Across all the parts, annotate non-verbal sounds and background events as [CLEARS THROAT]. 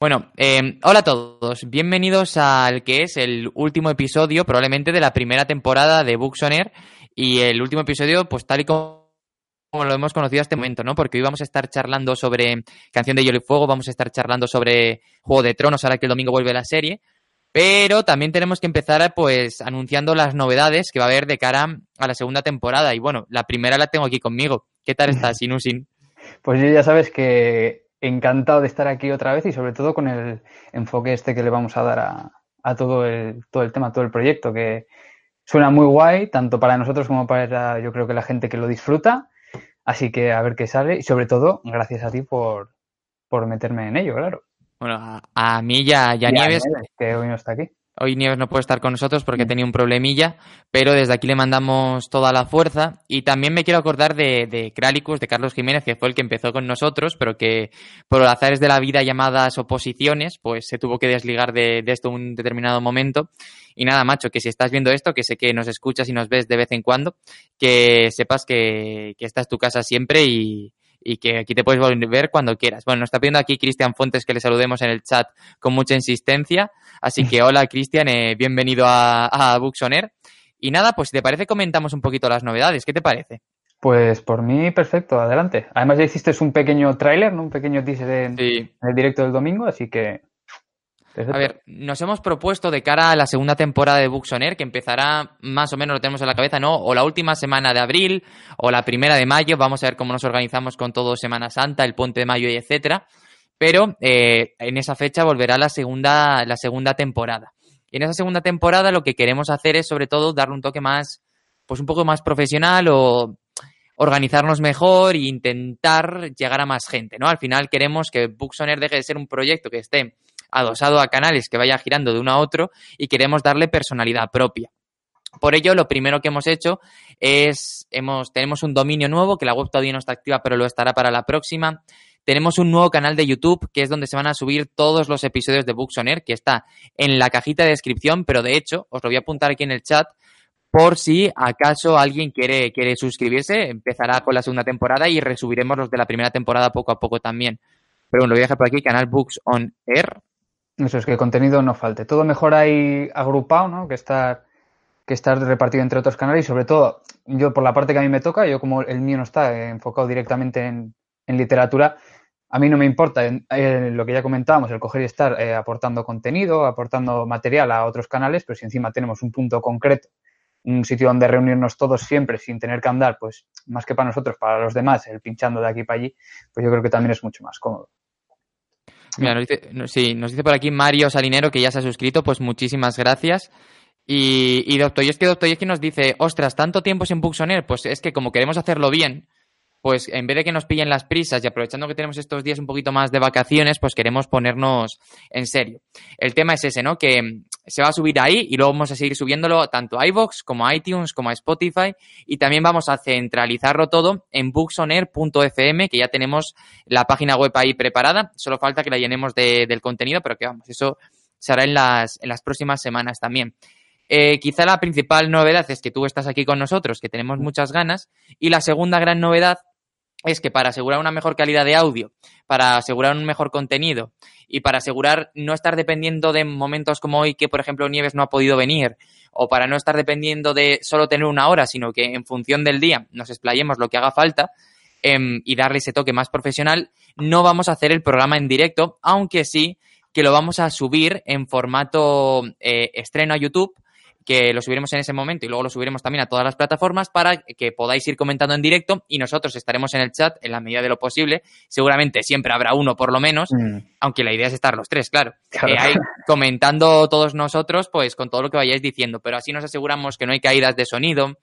Bueno, eh, hola a todos, bienvenidos al que es el último episodio probablemente de la primera temporada de Books Air y el último episodio pues tal y como lo hemos conocido hasta este momento, ¿no? Porque hoy vamos a estar charlando sobre Canción de Hielo y Fuego, vamos a estar charlando sobre Juego de Tronos ahora que el domingo vuelve la serie, pero también tenemos que empezar pues anunciando las novedades que va a haber de cara a la segunda temporada y bueno, la primera la tengo aquí conmigo. ¿Qué tal estás, Inusin? [LAUGHS] Pues yo ya sabes que encantado de estar aquí otra vez y sobre todo con el enfoque este que le vamos a dar a, a todo, el, todo el tema, todo el proyecto, que suena muy guay, tanto para nosotros como para yo creo que la gente que lo disfruta. Así que a ver qué sale y sobre todo gracias a ti por, por meterme en ello, claro. Bueno, a, a mí ya, ya Nieves, que hoy no está aquí. Hoy Nieves no puede estar con nosotros porque Mm. tenía un problemilla, pero desde aquí le mandamos toda la fuerza. Y también me quiero acordar de, de de Carlos Jiménez, que fue el que empezó con nosotros, pero que por los azares de la vida llamadas oposiciones, pues se tuvo que desligar de, de esto un determinado momento. Y nada, macho, que si estás viendo esto, que sé que nos escuchas y nos ves de vez en cuando, que sepas que, que esta es tu casa siempre y, y que aquí te puedes volver cuando quieras. Bueno, nos está pidiendo aquí Cristian Fuentes que le saludemos en el chat con mucha insistencia. Así que [LAUGHS] hola Cristian, eh, bienvenido a, a Air. Y nada, pues si te parece comentamos un poquito las novedades. ¿Qué te parece? Pues por mí, perfecto, adelante. Además ya hiciste un pequeño tráiler, ¿no? un pequeño teaser en, Sí. en el directo del domingo, así que... A ver, nos hemos propuesto de cara a la segunda temporada de Air, que empezará más o menos, lo tenemos en la cabeza, ¿no? O la última semana de abril, o la primera de mayo. Vamos a ver cómo nos organizamos con todo Semana Santa, el puente de mayo y etcétera. Pero eh, en esa fecha volverá la segunda, la segunda temporada. Y en esa segunda temporada lo que queremos hacer es, sobre todo, darle un toque más, pues un poco más profesional o organizarnos mejor e intentar llegar a más gente, ¿no? Al final queremos que Air deje de ser un proyecto que esté adosado a canales que vaya girando de uno a otro y queremos darle personalidad propia. Por ello, lo primero que hemos hecho es, hemos, tenemos un dominio nuevo, que la web todavía no está activa, pero lo estará para la próxima. Tenemos un nuevo canal de YouTube, que es donde se van a subir todos los episodios de Books on Air, que está en la cajita de descripción, pero de hecho, os lo voy a apuntar aquí en el chat, por si acaso alguien quiere, quiere suscribirse, empezará con la segunda temporada y resubiremos los de la primera temporada poco a poco también. Pero bueno, lo voy a dejar por aquí, canal Books on Air. Eso es que el contenido no falte. Todo mejor ahí agrupado, ¿no? Que estar, que estar repartido entre otros canales y sobre todo, yo por la parte que a mí me toca, yo como el mío no está enfocado directamente en, en literatura, a mí no me importa en- en lo que ya comentábamos, el coger y estar eh, aportando contenido, aportando material a otros canales, pero si encima tenemos un punto concreto, un sitio donde reunirnos todos siempre sin tener que andar, pues más que para nosotros, para los demás, el pinchando de aquí para allí, pues yo creo que también es mucho más cómodo. Mira, nos dice, sí, nos dice por aquí Mario Salinero que ya se ha suscrito, pues muchísimas gracias. Y, y Dostoyevsky, Dostoyevsky nos dice, ostras, tanto tiempo sin Air, pues es que como queremos hacerlo bien, pues en vez de que nos pillen las prisas y aprovechando que tenemos estos días un poquito más de vacaciones, pues queremos ponernos en serio. El tema es ese, ¿no? Que mm, se va a subir ahí y luego vamos a seguir subiéndolo tanto a iVoox como a iTunes como a Spotify y también vamos a centralizarlo todo en booksonair.fm que ya tenemos la página web ahí preparada, solo falta que la llenemos de- del contenido, pero que vamos, eso se hará en las, en las próximas semanas también. Eh, quizá la principal novedad es que tú estás aquí con nosotros, que tenemos muchas ganas, y la segunda gran novedad es que para asegurar una mejor calidad de audio, para asegurar un mejor contenido y para asegurar no estar dependiendo de momentos como hoy que, por ejemplo, Nieves no ha podido venir, o para no estar dependiendo de solo tener una hora, sino que en función del día nos explayemos lo que haga falta em, y darle ese toque más profesional, no vamos a hacer el programa en directo, aunque sí que lo vamos a subir en formato eh, estreno a YouTube que lo subiremos en ese momento y luego lo subiremos también a todas las plataformas para que podáis ir comentando en directo y nosotros estaremos en el chat en la medida de lo posible. Seguramente siempre habrá uno por lo menos, Mm, aunque la idea es estar los tres, claro. Claro. Eh, ahí [LAUGHS] comentando todos nosotros, pues con todo lo que vayáis diciendo, pero así nos aseguramos que no hay caídas de sonido,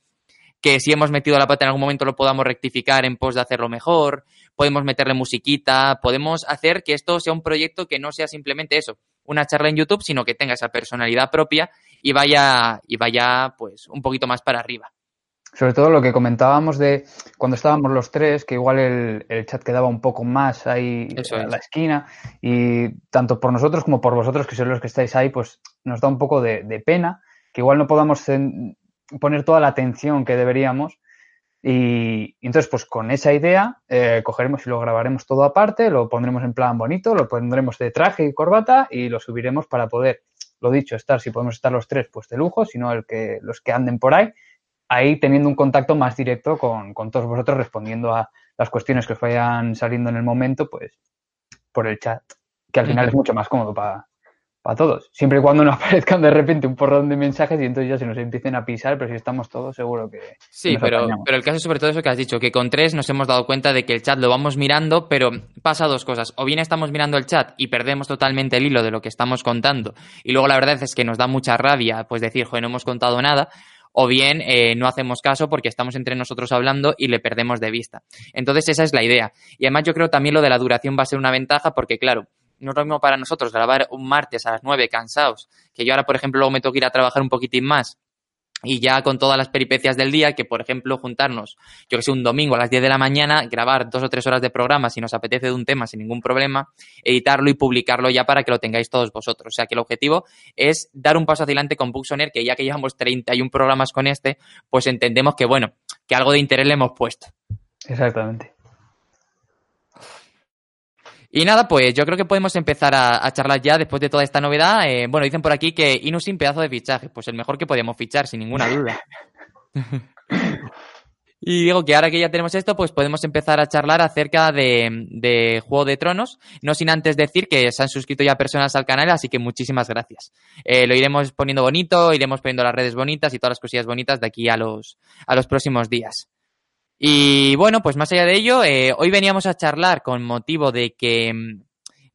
que si hemos metido la pata en algún momento lo podamos rectificar en pos de hacerlo mejor, podemos meterle musiquita, podemos hacer que esto sea un proyecto que no sea simplemente eso, una charla en YouTube, sino que tenga esa personalidad propia y vaya, y vaya pues un poquito más para arriba. Sobre todo lo que comentábamos de cuando estábamos los tres, que igual el, chat quedaba un poco más ahí en la esquina, y tanto por nosotros como por vosotros, que sois los que estáis ahí, pues nos da un poco de, pena que igual no podamos poner toda la atención que deberíamos. Y, entonces, pues con esa idea, eh, cogeremos y lo grabaremos todo aparte, lo pondremos en plan bonito, lo pondremos de traje y corbata y lo subiremos para poder, lo dicho, estar, si podemos estar los tres, pues de lujo, sino el que, los que anden por ahí ahí teniendo un contacto más directo con, todos vosotros, respondiendo a las cuestiones que os vayan saliendo en el momento, pues por el chat, que al final es mucho más cómodo para todos. Siempre y cuando no [LAUGHS] aparezcan de repente un porrón de mensajes y entonces ya se nos empiecen a pisar, pero si estamos todos, seguro que. Sí, pero, pero el caso es sobre todo eso que has dicho, que con tres nos hemos dado cuenta de que el chat lo vamos mirando, pero pasa dos cosas. O bien estamos mirando el chat y perdemos totalmente el hilo de lo que estamos contando, y luego la verdad es que nos da mucha rabia, pues decir, joder, no hemos contado nada o bien eh, no hacemos caso porque estamos entre nosotros hablando y le perdemos de vista. Entonces esa es la idea. Y además yo creo también lo de la duración va a ser una ventaja porque claro, no es lo mismo para nosotros grabar un martes a las 9 cansados, que yo ahora por ejemplo luego me tengo que ir a trabajar un poquitín más y ya con todas las peripecias del día, que por ejemplo juntarnos, yo que sé, un domingo a las 10 de la mañana, grabar dos o tres horas de programa si nos apetece de un tema sin ningún problema, editarlo y publicarlo ya para que lo tengáis todos vosotros. O sea que el objetivo es dar un paso adelante con Buxoner, que ya que llevamos 31 programas con este, pues entendemos que bueno, que algo de interés le hemos puesto. Exactamente. Y nada, pues yo creo que podemos empezar a, charlar ya después de toda esta novedad. Eh, bueno, dicen por aquí que Inusin pedazo de fichaje, pues el mejor que podíamos fichar, sin ninguna duda. [LAUGHS] y digo que ahora que ya tenemos esto, pues podemos empezar a charlar acerca de, Juego de Tronos. No sin antes decir que se han suscrito ya personas al canal, así que muchísimas gracias. Eh, lo iremos poniendo bonito, iremos poniendo las redes bonitas y todas las cosillas bonitas de aquí a los, a los próximos días. Y bueno, pues más allá de ello, eh, hoy veníamos a charlar con motivo de que, mm,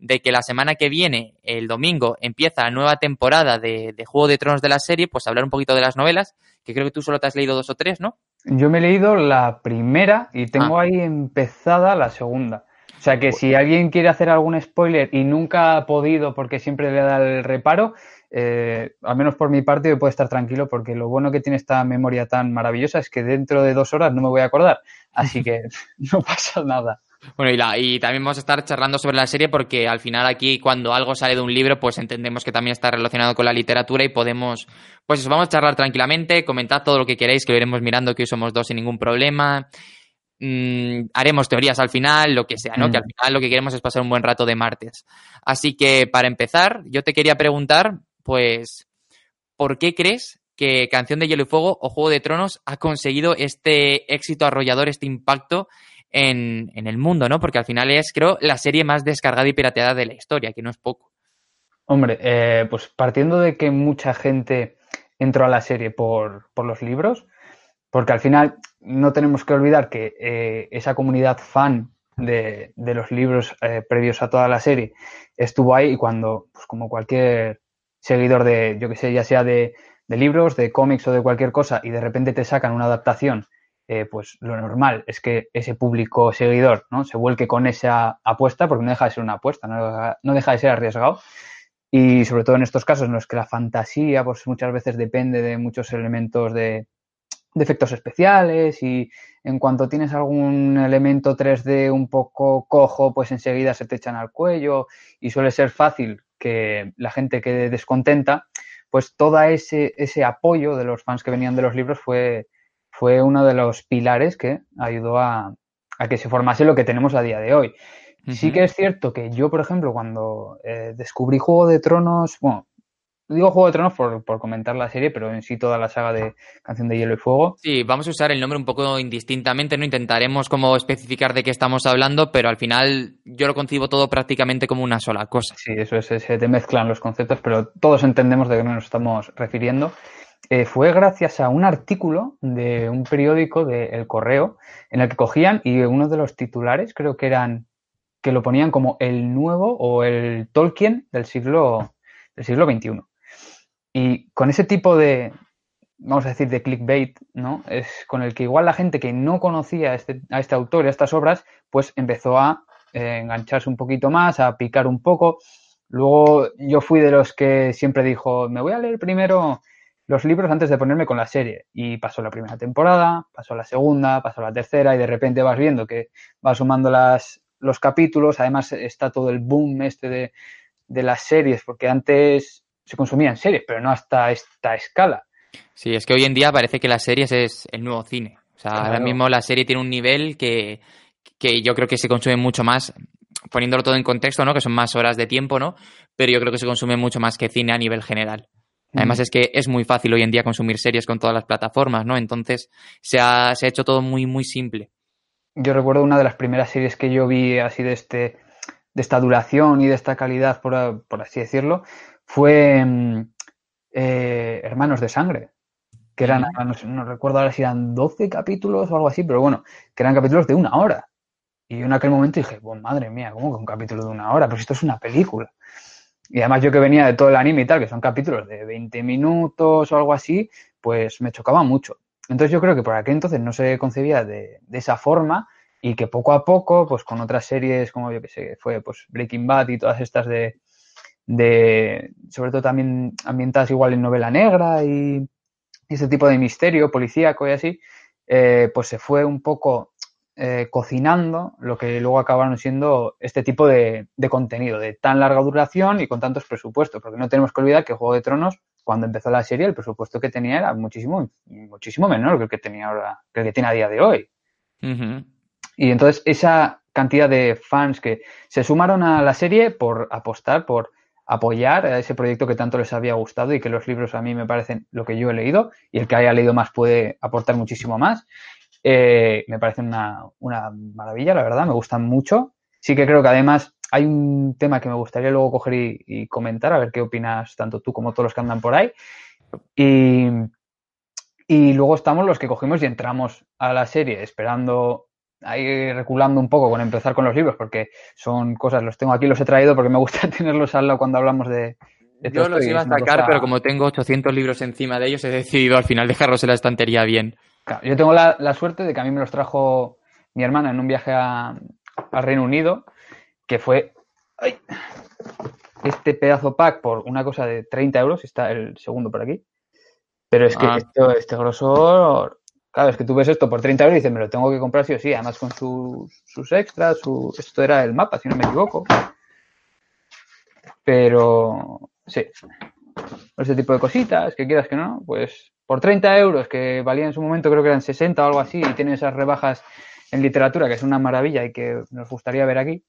de que la semana que viene, el domingo, empieza la nueva temporada de, Juego de Tronos de la serie, pues hablar un poquito de las novelas, que creo que tú solo te has leído dos o tres, ¿no? Yo me he leído la primera y tengo ah. ahí empezada la segunda. O sea que si alguien quiere hacer algún spoiler y nunca ha podido porque siempre le da el reparo, eh, al menos por mi parte, puede estar tranquilo porque lo bueno que tiene esta memoria tan maravillosa es que dentro de dos horas no me voy a acordar. Así que [LAUGHS] [LAUGHS] no pasa nada. Bueno, y, también vamos a estar charlando sobre la serie porque al final aquí cuando algo sale de un libro, pues entendemos que también está relacionado con la literatura y podemos, pues eso, vamos a charlar tranquilamente, comentad todo lo que queréis, que lo iremos mirando, que hoy somos dos sin ningún problema. Mm, haremos teorías al final, lo que sea, ¿no? Que al mm. final lo que queremos es pasar un buen rato de martes. Así que para empezar, yo te quería preguntar, pues, ¿por qué crees que Canción de Hielo y Fuego o Juego de Tronos ha conseguido este éxito arrollador, este impacto en, el mundo, ¿no? Porque al final es, creo, la serie más descargada y pirateada de la historia, que no es poco. Hombre, eh, pues partiendo de que mucha gente entró a la serie por, los libros, porque al final no tenemos que olvidar que eh, esa comunidad fan de, los libros eh, previos a toda la serie estuvo ahí y cuando, pues como cualquier seguidor de, yo que sé, ya sea de, libros, de cómics o de cualquier cosa, y de repente te sacan una adaptación, eh, pues lo normal es que ese público seguidor ¿no? se vuelque con esa apuesta, porque no deja de ser una apuesta, no deja, de ser arriesgado. Y sobre todo en estos casos en los que la fantasía pues muchas veces depende de muchos elementos de, de efectos especiales y en cuanto tienes algún elemento 3D un poco cojo, pues enseguida se te echan al cuello y suele ser fácil que la gente quede descontenta, pues todo ese, ese apoyo de los fans que venían de los libros fue, fue uno de los pilares que ayudó a, que se formase lo que tenemos a día de hoy. Sí que es cierto que yo, por ejemplo, cuando eh, descubrí Juego de Tronos, bueno, Digo Juego de Tronos por, comentar la serie, pero en sí toda la saga de Canción de Hielo y Fuego. Sí, vamos a usar el nombre un poco indistintamente, ¿no? Intentaremos como especificar de qué estamos hablando, pero al final yo lo concibo todo prácticamente como una sola cosa. Sí, eso es, se te mezclan los conceptos, pero todos entendemos de qué nos estamos refiriendo. Eh, fue gracias a un artículo de un periódico de El Correo en el que cogían y uno de los titulares creo que eran que lo ponían como el nuevo o el Tolkien del siglo del siglo XXI. Y con ese tipo de, vamos a decir, de clickbait, ¿no? Es con el que igual la gente que no conocía a este, a este autor y a estas obras, pues empezó a eh, engancharse un poquito más, a picar un poco. Luego yo fui de los que siempre dijo, me voy a leer primero los libros antes de ponerme con la serie. Y pasó la primera temporada, pasó la segunda, pasó la tercera y de repente vas viendo que va sumando las, los capítulos. Además está todo el boom este de, de las series, porque antes se consumían series, pero no hasta esta escala. Sí, es que hoy en día parece que las series es el nuevo cine. O sea, ahora mismo la serie tiene un nivel que, que yo creo que se consume mucho más, poniéndolo todo en contexto, ¿no? Que son más horas de tiempo, ¿no? Pero yo creo que se consume mucho más que cine a nivel general. Además es que es muy fácil hoy en día consumir series con todas las plataformas, ¿no? Entonces se ha, se ha hecho todo muy, muy simple. Yo recuerdo una de las primeras series que yo vi así de este de esta duración y de esta calidad, por, por así decirlo, fue mm, eh, Hermanos de Sangre, que eran, no, no, recuerdo ahora si eran 12 capítulos o algo así, pero bueno, que eran capítulos de una hora. Y yo en aquel momento dije, bueno, madre mía, ¿cómo que un capítulo de una hora? Pues esto es una película. Y además yo que venía de todo el anime y tal, que son capítulos de 20 minutos o algo así, pues me chocaba mucho. Entonces yo creo que por aquel entonces no se concebía de, de esa forma y que poco a poco, pues con otras series como yo que sé, fue pues Breaking Bad y todas estas de, de sobre todo también ambientadas igual en novela negra y, y ese tipo de misterio policíaco y así, eh, pues se fue un poco eh, cocinando lo que luego acabaron siendo este tipo de, de, contenido de tan larga duración y con tantos presupuestos, porque no tenemos que olvidar que Juego de Tronos, cuando empezó la serie, el presupuesto que tenía era muchísimo, muchísimo menor que el que tenía ahora, que el que tiene a día de hoy. Uh -huh. Y entonces esa cantidad de fans que se sumaron a la serie por apostar, por apoyar a ese proyecto que tanto les había gustado y que los libros a mí me parecen lo que yo he leído y el que haya leído más puede aportar muchísimo más. Eh, me parece una, una, maravilla, la verdad, me gustan mucho. Sí que creo que además hay un tema que me gustaría luego coger y, comentar, a ver qué opinas tanto tú como todos los que andan por ahí. Y, y luego estamos los que cogimos y entramos a la serie esperando ahí reculando un poco con empezar con los libros, porque son cosas, los tengo aquí, los he traído porque me gusta [LAUGHS] tenerlos al lado cuando hablamos de... de Yo los iba a sacar, cosa... pero como tengo 800 libros encima de ellos, he decidido al final dejarlos en la estantería bien. Claro, yo tengo la, la, suerte de que a mí me los trajo mi hermana en un viaje a, a Reino Unido, que fue ¡ay! este pedazo pack por una cosa de 30 euros, está el segundo por aquí, pero es que ah. esto, este grosor Claro, es que tú ves esto por 30 euros y dices, me lo tengo que comprar sí o sí, además con sus, sus extras, su... esto era el mapa, si no me equivoco. Pero, sí, ese tipo de cositas, que quieras que no, pues por 30 euros, que valían en su momento creo que eran 60 o algo así, y tiene esas rebajas en literatura, que es una maravilla y que nos gustaría ver aquí,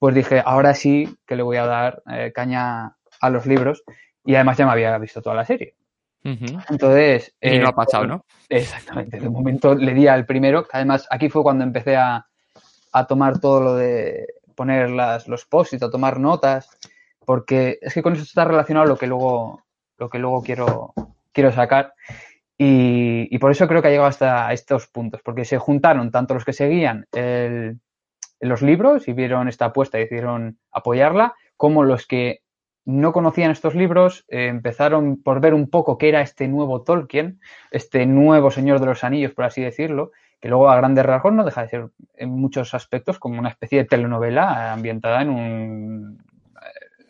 pues dije, ahora sí que le voy a dar eh, caña a los libros, y además ya me había visto toda la serie. Uh -huh. Entonces. Y eh, no ha pasado, ¿no? Exactamente. De momento le di al primero. Además, aquí fue cuando empecé a, a tomar todo lo de poner las, los posts a tomar notas. Porque es que con eso está relacionado lo que luego, lo que luego quiero, quiero sacar. Y, y por eso creo que ha llegado hasta estos puntos. Porque se juntaron tanto los que seguían el, los libros y vieron esta apuesta y decidieron apoyarla, como los que no conocían estos libros, eh, empezaron por ver un poco qué era este nuevo Tolkien, este nuevo Señor de los Anillos, por así decirlo, que luego a grandes rasgos no deja de ser en muchos aspectos como una especie de telenovela ambientada en un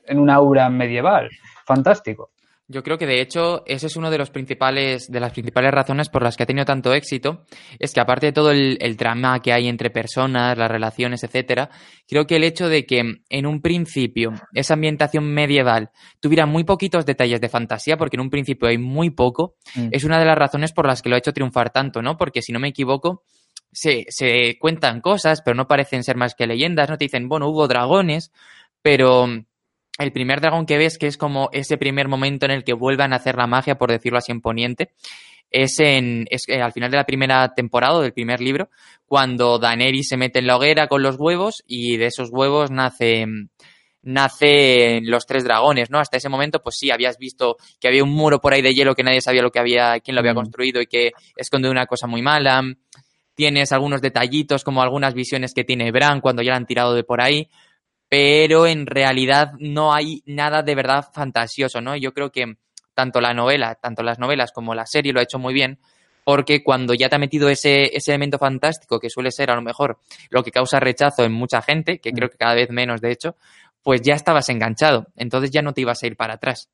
en un aura medieval. Fantástico. Yo creo que de hecho ese es uno de los principales de las principales razones por las que ha tenido tanto éxito es que aparte de todo el, el, drama que hay entre personas, las relaciones, etcétera, creo que el hecho de que en un principio esa ambientación medieval tuviera muy poquitos detalles de fantasía, porque en un principio hay muy poco, mm. es una de las razones por las que lo ha hecho triunfar tanto, ¿no? Porque si no me equivoco se, se cuentan cosas, pero no parecen ser más que leyendas, no te dicen, bueno, hubo dragones, pero el primer dragón que ves, que es como ese primer momento en el que vuelvan a hacer la magia, por decirlo así en Poniente, es, en, es eh, al final de la primera temporada, del primer libro, cuando Daenerys se mete en la hoguera con los huevos y de esos huevos nace nacen los tres dragones, ¿no? Hasta ese momento, pues sí, habías visto que había un muro por ahí de hielo que nadie sabía lo que había, quién lo había construido y que esconde una cosa muy mala. Tienes algunos detallitos, como algunas visiones que tiene Bran cuando ya la han tirado de por ahí pero en realidad no hay nada de verdad fantasioso, ¿no? Yo creo que tanto la novela, tanto las novelas como la serie lo ha hecho muy bien, porque cuando ya te ha metido ese, ese elemento fantástico, que suele ser a lo mejor lo que causa rechazo en mucha gente, que creo que cada vez menos de hecho, pues ya estabas enganchado, entonces ya no te ibas a ir para atrás.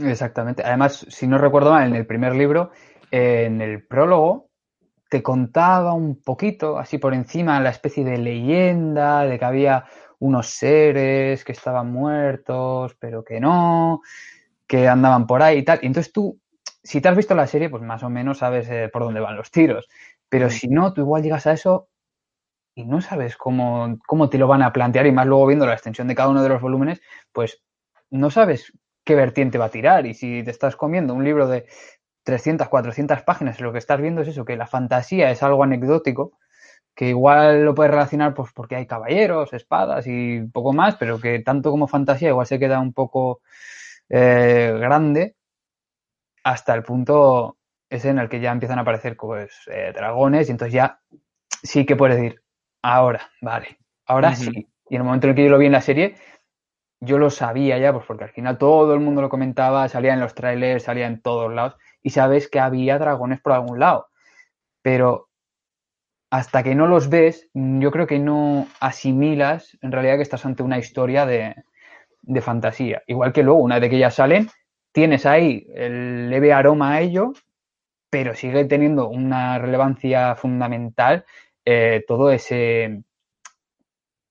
Exactamente. Además, si no recuerdo mal, en el primer libro, en el prólogo, te contaba un poquito, así por encima, la especie de leyenda de que había unos seres que estaban muertos, pero que no, que andaban por ahí y tal. Y entonces tú, si te has visto la serie, pues más o menos sabes eh, por dónde van los tiros. Pero si no, tú igual llegas a eso y no sabes cómo, cómo te lo van a plantear y más luego viendo la extensión de cada uno de los volúmenes, pues no sabes qué vertiente va a tirar. Y si te estás comiendo un libro de 300, 400 páginas y lo que estás viendo es eso, que la fantasía es algo anecdótico, que igual lo puedes relacionar pues porque hay caballeros, espadas y poco más, pero que tanto como fantasía igual se queda un poco eh, grande hasta el punto ese en el que ya empiezan a aparecer pues eh, dragones y entonces ya sí que puedes decir, ahora, vale, ahora sí. Y en el momento en el que yo lo vi en la serie, yo lo sabía ya, pues porque al final todo el mundo lo comentaba, salía en los trailers, salía en todos lados y sabes que había dragones por algún lado. Pero hasta que no los ves, yo creo que no asimilas en realidad que estás ante una historia de, fantasía. Igual que luego, una vez que ya salen, tienes ahí el leve aroma a ello, pero sigue teniendo una relevancia fundamental eh, todo ese,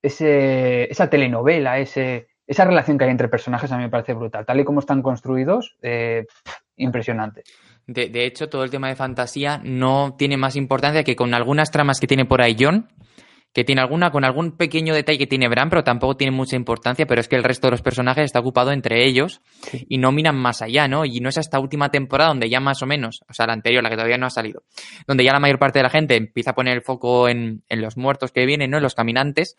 esa telenovela, esa relación que hay entre personajes a mí me parece brutal. Tal y como están construidos, eh, impresionante. De, de, hecho, todo el tema de fantasía no tiene más importancia que con algunas tramas que tiene por ahí John, que tiene alguna, con algún pequeño detalle que tiene Bran, pero tampoco tiene mucha importancia, pero es que el resto de los personajes está ocupado entre ellos sí. y no miran más allá, ¿no? Y no es esta última temporada donde ya más o menos, o sea, la anterior, la que todavía no ha salido, donde ya la mayor parte de la gente empieza a poner el foco en, en los muertos que vienen, ¿no? En los caminantes.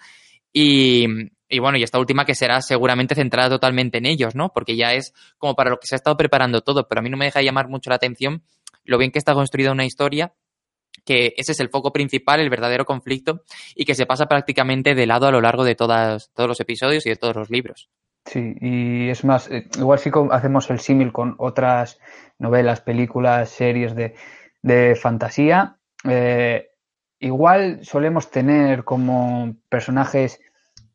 Y, bueno, y esta última que será seguramente centrada totalmente en ellos, ¿no? Porque ya es como para lo que se ha estado preparando todo, pero a mí no me deja llamar mucho la atención lo bien que está construida una historia, que ese es el foco principal, el verdadero conflicto, y que se pasa prácticamente de lado a lo largo de todas, todos los episodios y de todos los libros. Sí, y es más, igual sí hacemos el símil con otras novelas, películas, series de, de fantasía. Eh, igual solemos tener como personajes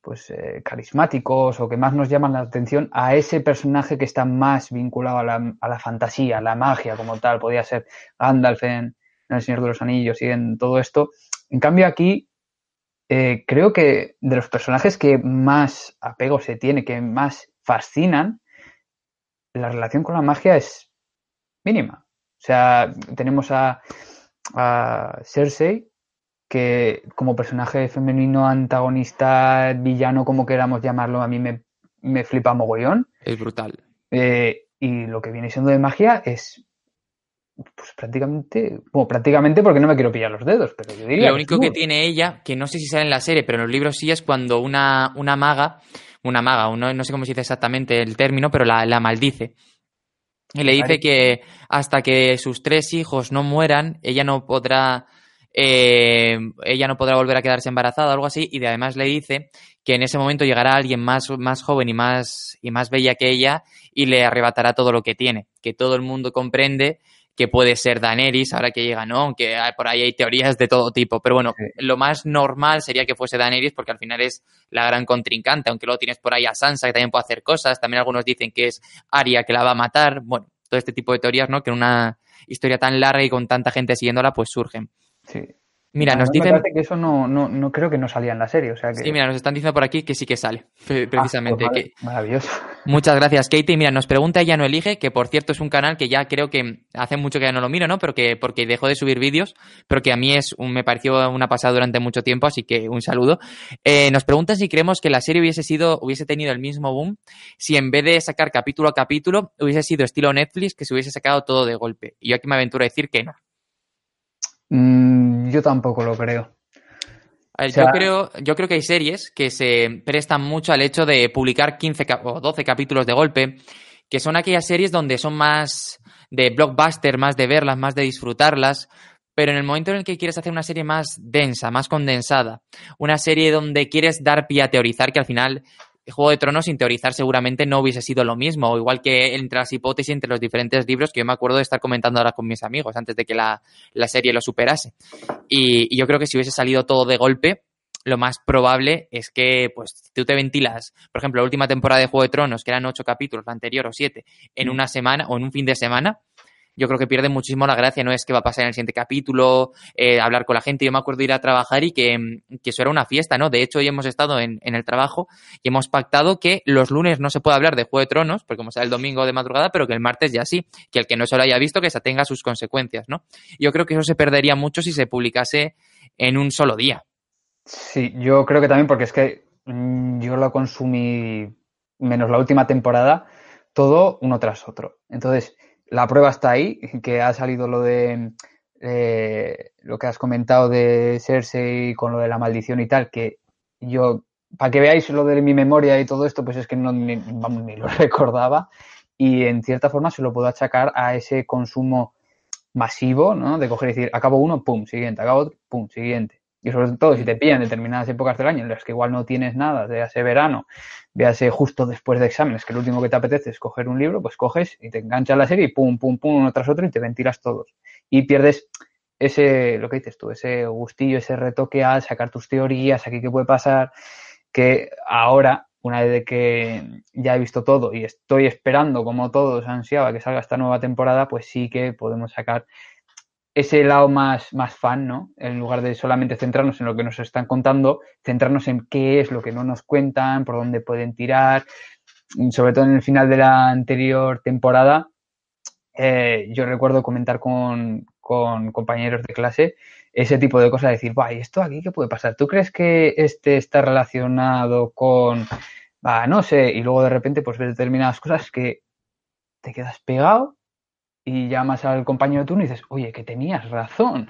pues eh, carismáticos o que más nos llaman la atención a ese personaje que está más vinculado a la, a la fantasía, a la magia como tal, podría ser Gandalf en, El Señor de los Anillos y en todo esto. En cambio aquí eh, creo que de los personajes que más apego se tiene, que más fascinan, la relación con la magia es mínima. O sea, tenemos a, a Cersei, que como personaje femenino, antagonista, villano, como queramos llamarlo, a mí me, me flipa mogollón. Es brutal. Eh, y lo que viene siendo de magia es pues prácticamente, bueno, prácticamente porque no me quiero pillar los dedos, pero yo diría. Lo único que, que tiene ella, que no sé si sale en la serie, pero en los libros sí es cuando una, una maga, una maga, no, no sé cómo se dice exactamente el término, pero la, la maldice. Y le dice que hasta que sus tres hijos no mueran, ella no podrá eh, ella no podrá volver a quedarse embarazada o algo así, y además le dice que en ese momento llegará alguien más, más joven y más, y más bella que ella y le arrebatará todo lo que tiene, que todo el mundo comprende que puede ser Daenerys, ahora que llega, ¿no? Aunque por ahí hay teorías de todo tipo, pero bueno, sí. lo más normal sería que fuese Daenerys porque al final es la gran contrincante, aunque luego tienes por ahí a Sansa que también puede hacer cosas, también algunos dicen que es Arya que la va a matar, bueno, todo este tipo de teorías, ¿no? Que en una historia tan larga y con tanta gente siguiéndola, pues surgen. Sí. Mira, nos me dicen. que eso no, no, no, creo que no salía en la serie. O sea que... Sí, mira, nos están diciendo por aquí que sí que sale, [LAUGHS] precisamente. Ah, pues vale. que... Maravilloso. Muchas gracias, Katie. Mira, nos pregunta Ella no elige, que por cierto es un canal que ya creo que hace mucho que ya no lo miro, ¿no? Pero que porque dejó de subir vídeos, pero que a mí es un, me pareció una pasada durante mucho tiempo, así que un saludo. Eh, nos pregunta si creemos que la serie hubiese sido, hubiese tenido el mismo boom si en vez de sacar capítulo a capítulo hubiese sido estilo Netflix, que se hubiese sacado todo de golpe. Y yo aquí me aventuro a decir que no. Mm, yo tampoco lo creo. O sea, yo, creo, yo creo que hay series que se prestan mucho al hecho de publicar 15 o 12 capítulos de golpe, que son aquellas series donde son más de blockbuster, más de verlas, más de disfrutarlas, pero en el momento en el que quieres hacer una serie más densa, más condensada, una serie donde quieres dar pie a teorizar, que al final Juego de Tronos sin teorizar seguramente no hubiese sido lo mismo, igual que entre las hipótesis entre los diferentes libros que yo me acuerdo de estar comentando ahora con mis amigos antes de que la, serie lo superase. Y, yo creo que si hubiese salido todo de golpe, lo más probable es que, pues, tú te ventilas, por ejemplo, la última temporada de Juego de Tronos, que eran ocho capítulos, la anterior o siete, en mm. una semana o en un fin de semana, yo creo que pierde muchísimo la gracia, no es que va a pasar en el siguiente capítulo, eh, hablar con la gente. Yo me acuerdo de ir a trabajar y que, eso era una fiesta, ¿no? De hecho, hoy hemos estado en, el trabajo y hemos pactado que los lunes no se puede hablar de Juego de Tronos, porque como sea el domingo de madrugada, pero que el martes ya sí, que el que no se lo haya visto, que se tenga sus consecuencias, ¿no? Yo creo que eso se perdería mucho si se publicase en un solo día. Sí, yo creo que también porque es que mm, yo lo consumí menos la última temporada, todo uno tras otro. Entonces, la prueba está ahí, que ha salido lo de eh, lo que has comentado de Cersei con lo de la maldición y tal, que yo, para que veáis lo de mi memoria y todo esto, pues es que no ni, ni lo [LAUGHS] recordaba y en cierta forma se lo puedo achacar a ese consumo masivo, ¿no? De coger y decir, acabo uno, pum, siguiente, acabo otro, pum, siguiente. Y sobre todo si te pillan determinadas épocas del año en las que igual no tienes nada, véase verano, véase justo después de exámenes, que lo último que te apetece es coger un libro, pues coges y te enganchas la serie y pum, pum, pum, uno tras otro y te ventilas todos. Y pierdes ese, lo que dices tú, ese gustillo, ese retoque a sacar tus teorías, aquí qué puede pasar, que ahora, una vez que ya he visto todo y estoy esperando como todos ansiaba que salga esta nueva temporada, pues sí que podemos sacar ese lado más, más fan, ¿no? En lugar de solamente centrarnos en lo que nos están contando, centrarnos en qué es lo que no nos cuentan, por dónde pueden tirar. Sobre todo en el final de la anterior temporada, eh, yo recuerdo comentar con, compañeros de clase ese tipo de cosas, decir, ¿y esto aquí qué puede pasar? ¿Tú crees que este está relacionado con, no sé, y luego de repente pues ves determinadas cosas que te quedas pegado y llamas al compañero de turno y dices, oye, que tenías razón.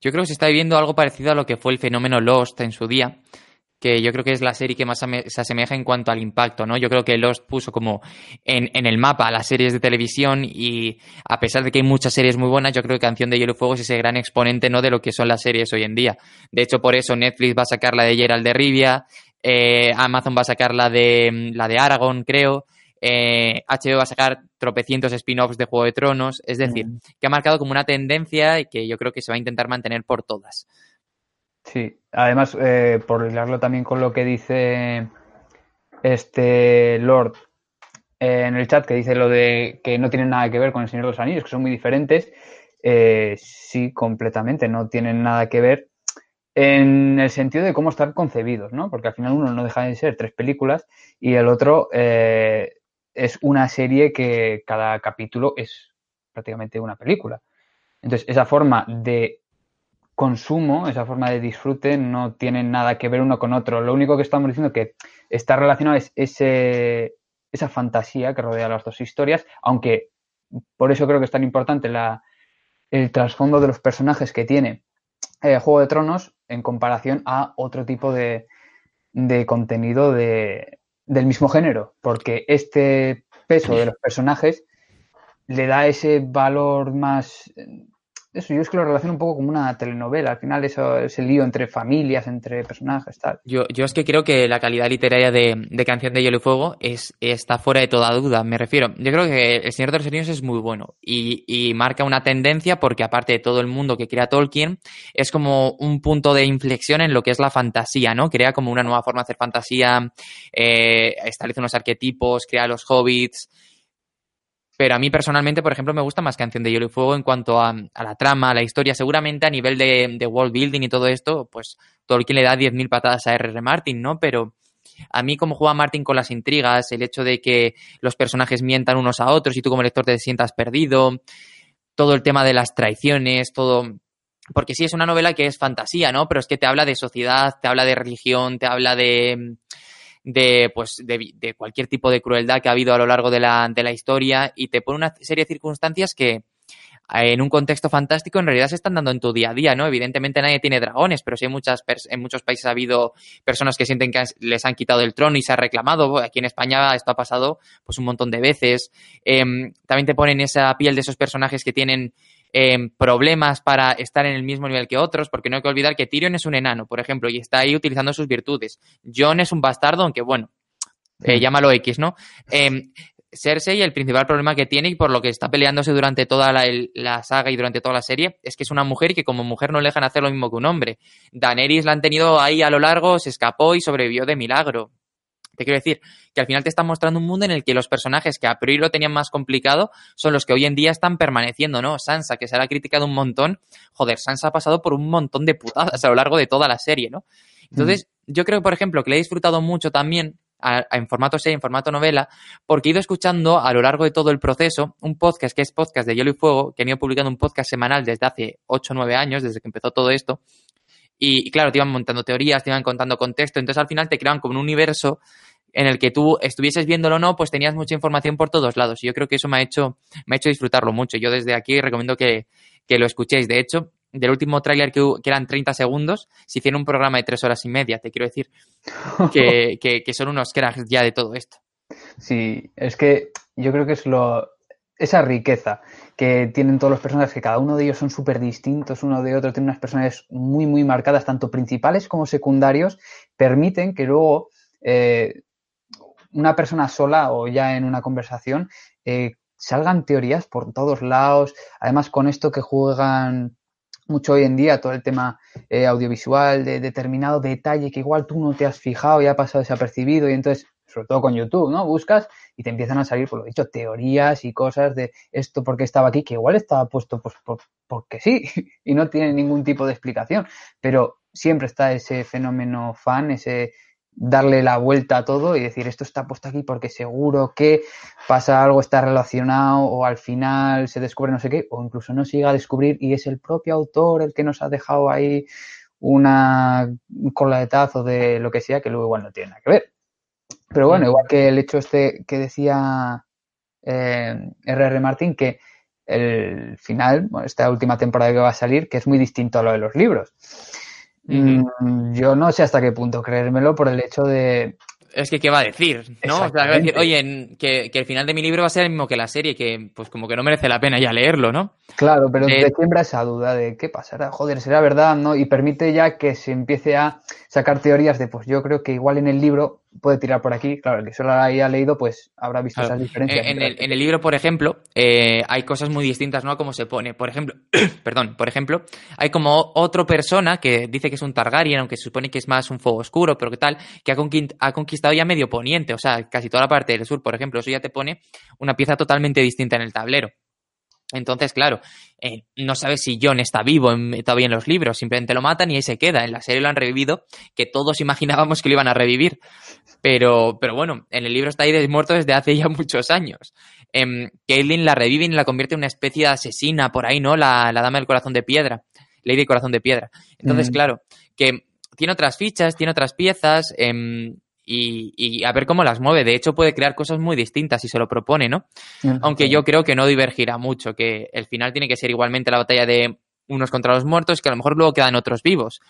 Yo creo que se está viviendo algo parecido a lo que fue el fenómeno Lost en su día, que yo creo que es la serie que más se asemeja en cuanto al impacto, ¿no? Yo creo que Lost puso como en, en, el mapa las series de televisión y a pesar de que hay muchas series muy buenas, yo creo que Canción de Hielo y Fuego es ese gran exponente, ¿no? De lo que son las series hoy en día. De hecho, por eso Netflix va a sacar la de Gerald de Rivia, eh, Amazon va a sacar la de, la de Aragón, creo, eh, HBO va a sacar tropecientos spin-offs de Juego de Tronos, es decir, mm. que ha marcado como una tendencia y que yo creo que se va a intentar mantener por todas. Sí, además, eh, por hilarlo también con lo que dice este Lord eh, en el chat, que dice lo de que no tienen nada que ver con el Señor de los Anillos, que son muy diferentes, eh, sí, completamente, no tienen nada que ver en el sentido de cómo están concebidos, ¿no? Porque al final uno no deja de ser tres películas y el otro es una serie que cada capítulo es prácticamente una película. Entonces, esa forma de consumo, esa forma de disfrute, no tiene nada que ver uno con otro. Lo único que estamos diciendo que está relacionado es ese, esa fantasía que rodea las dos historias, aunque por eso creo que es tan importante la, el trasfondo de los personajes que tiene eh, Juego de Tronos en comparación a otro tipo de, de contenido de, del mismo género, porque este peso de los personajes le da ese valor más eso, yo es que lo relaciono un poco como una telenovela. Al final, eso, ese lío entre familias, entre personajes, tal. Yo, yo es que creo que la calidad literaria de, Canción de Hielo y Fuego es, está fuera de toda duda. Me refiero, yo creo que El Señor de los Anillos es muy bueno y, y, marca una tendencia porque, aparte de todo el mundo que crea Tolkien, es como un punto de inflexión en lo que es la fantasía, ¿no? Crea como una nueva forma de hacer fantasía, eh, establece unos arquetipos, crea los hobbits. Pero a mí personalmente, por ejemplo, me gusta más Canción de Hielo y Fuego en cuanto a, la trama, a la historia. Seguramente a nivel de, world building y todo esto, pues Tolkien le da 10.000 patadas a R.R. Martin, ¿no? Pero a mí como juega Martin con las intrigas, el hecho de que los personajes mientan unos a otros y tú como lector te sientas perdido, todo el tema de las traiciones, todo... Porque sí, es una novela que es fantasía, ¿no? Pero es que te habla de sociedad, te habla de religión, te habla de de, pues, de, cualquier tipo de crueldad que ha habido a lo largo de la, de la historia y te pone una serie de circunstancias que eh, en un contexto fantástico en realidad se están dando en tu día a día, ¿no? Evidentemente nadie tiene dragones, pero sí en, muchas en muchos países ha habido personas que sienten que les han quitado el trono y se ha reclamado. Aquí en España esto ha pasado pues un montón de veces. Em, también te ponen esa piel de esos personajes que tienen em, problemas para estar en el mismo nivel que otros, porque no hay que olvidar que Tyrion es un enano, por ejemplo, y está ahí utilizando sus virtudes. Jon es un bastardo, aunque bueno, eh, llámalo X, ¿no? Em, Cersei, el principal problema que tiene y por lo que está peleándose durante toda la, saga y durante toda la serie, es que es una mujer y que como mujer no le dejan hacer lo mismo que un hombre. Daenerys la han tenido ahí a lo largo, se escapó y sobrevivió de milagro. Te quiero decir que al final te está mostrando un mundo en el que los personajes que a priori lo tenían más complicado son los que hoy en día están permaneciendo, ¿no? Sansa, que se ha criticado un montón. Joder, Sansa ha pasado por un montón de putadas a lo largo de toda la serie, ¿no? Entonces, mm. yo creo, por ejemplo, que le he disfrutado mucho también en formato serie, en formato novela, porque he ido escuchando a lo largo de todo el proceso un podcast que es podcast de Hielo y Fuego, que han ido publicando un podcast semanal desde hace 8 o 9 años, desde que empezó todo esto. Y, claro, te iban montando teorías, te iban contando contexto, entonces al final te creaban como un universo en el que tú estuvieses viéndolo o no, pues tenías mucha información por todos lados. Y yo creo que eso me ha hecho, me ha hecho disfrutarlo mucho. Yo desde aquí recomiendo que, que lo escuchéis. De hecho, del último tráiler que, que, eran 30 segundos, se hicieron un programa de tres horas y media, te quiero decir, [LAUGHS] que, que, son unos cracks ya de todo esto. Sí, es que yo creo que es lo esa riqueza que tienen todos los personajes, que cada uno de ellos son súper distintos uno de otro, tiene unas personalidades muy, muy marcadas, tanto principales como secundarios, permiten que luego eh, una persona sola o ya en una conversación eh, salgan teorías por todos lados, además con esto que juegan mucho hoy en día todo el tema eh, audiovisual de determinado detalle que igual tú no te has fijado y ha pasado desapercibido y entonces, sobre todo con YouTube, ¿no? Buscas y te empiezan a salir, por lo dicho, teorías y cosas de esto porque estaba aquí, que igual estaba puesto pues, por, porque sí [LAUGHS] y no tiene ningún tipo de explicación, pero siempre está ese fenómeno fan, ese darle la vuelta a todo y decir esto está puesto aquí porque seguro que pasa algo, está relacionado o al final se descubre no sé qué o incluso no llega a descubrir y es el propio autor el que nos ha dejado ahí una cola de tazo de lo que sea que luego igual no tiene nada que ver. Pero bueno, igual que el hecho este que decía eh, R.R. Martin que el final, esta última temporada que va a salir, que es muy distinto a lo de los libros. Mm, yo no sé hasta qué punto creérmelo por el hecho de es que, ¿qué va a decir? ¿No? O sea, va a decir, oye, que, el final de mi libro va a ser el mismo que la serie, que pues como que no merece la pena ya leerlo, ¿no? Claro, pero te siembra esa duda de qué pasará, joder, será verdad, ¿no? Y permite ya que se empiece a sacar teorías de, pues yo creo que igual en el libro puede tirar por aquí. Claro, el que solo haya leído, pues habrá visto esas diferencias. En, el, en, el, libro, por ejemplo, eh, hay cosas muy distintas, ¿no? A cómo se pone. Por ejemplo, [CLEARS THROAT] perdón, por ejemplo, hay como otra persona que dice que es un Targaryen, aunque se supone que es más un fuego oscuro, pero qué tal, que ha conquistado ya medio poniente, o sea, casi toda la parte del sur, por ejemplo. Eso ya te pone una pieza totalmente distinta en el tablero. Entonces, claro, eh, no sabes si John está vivo todavía en los libros, simplemente lo matan y ahí se queda. En la serie lo han revivido, que todos [LAUGHS] imaginábamos que lo iban a revivir. Pero, pero bueno, en el libro está ahí muerto desde hace ya [LAUGHS] muchos años. Eh, Caitlyn la revive y la convierte en una especie de asesina por ahí, ¿no? La, dama del corazón de piedra. Lady del corazón de piedra. Entonces, mm. claro, que tiene otras fichas, tiene otras piezas. Eh, y, a ver cómo las mueve. De hecho, puede crear cosas muy distintas si se lo propone, ¿no? Aunque yo creo que no divergirá mucho, que el final tiene que ser igualmente la batalla de unos contra los muertos, que a lo mejor luego quedan otros vivos.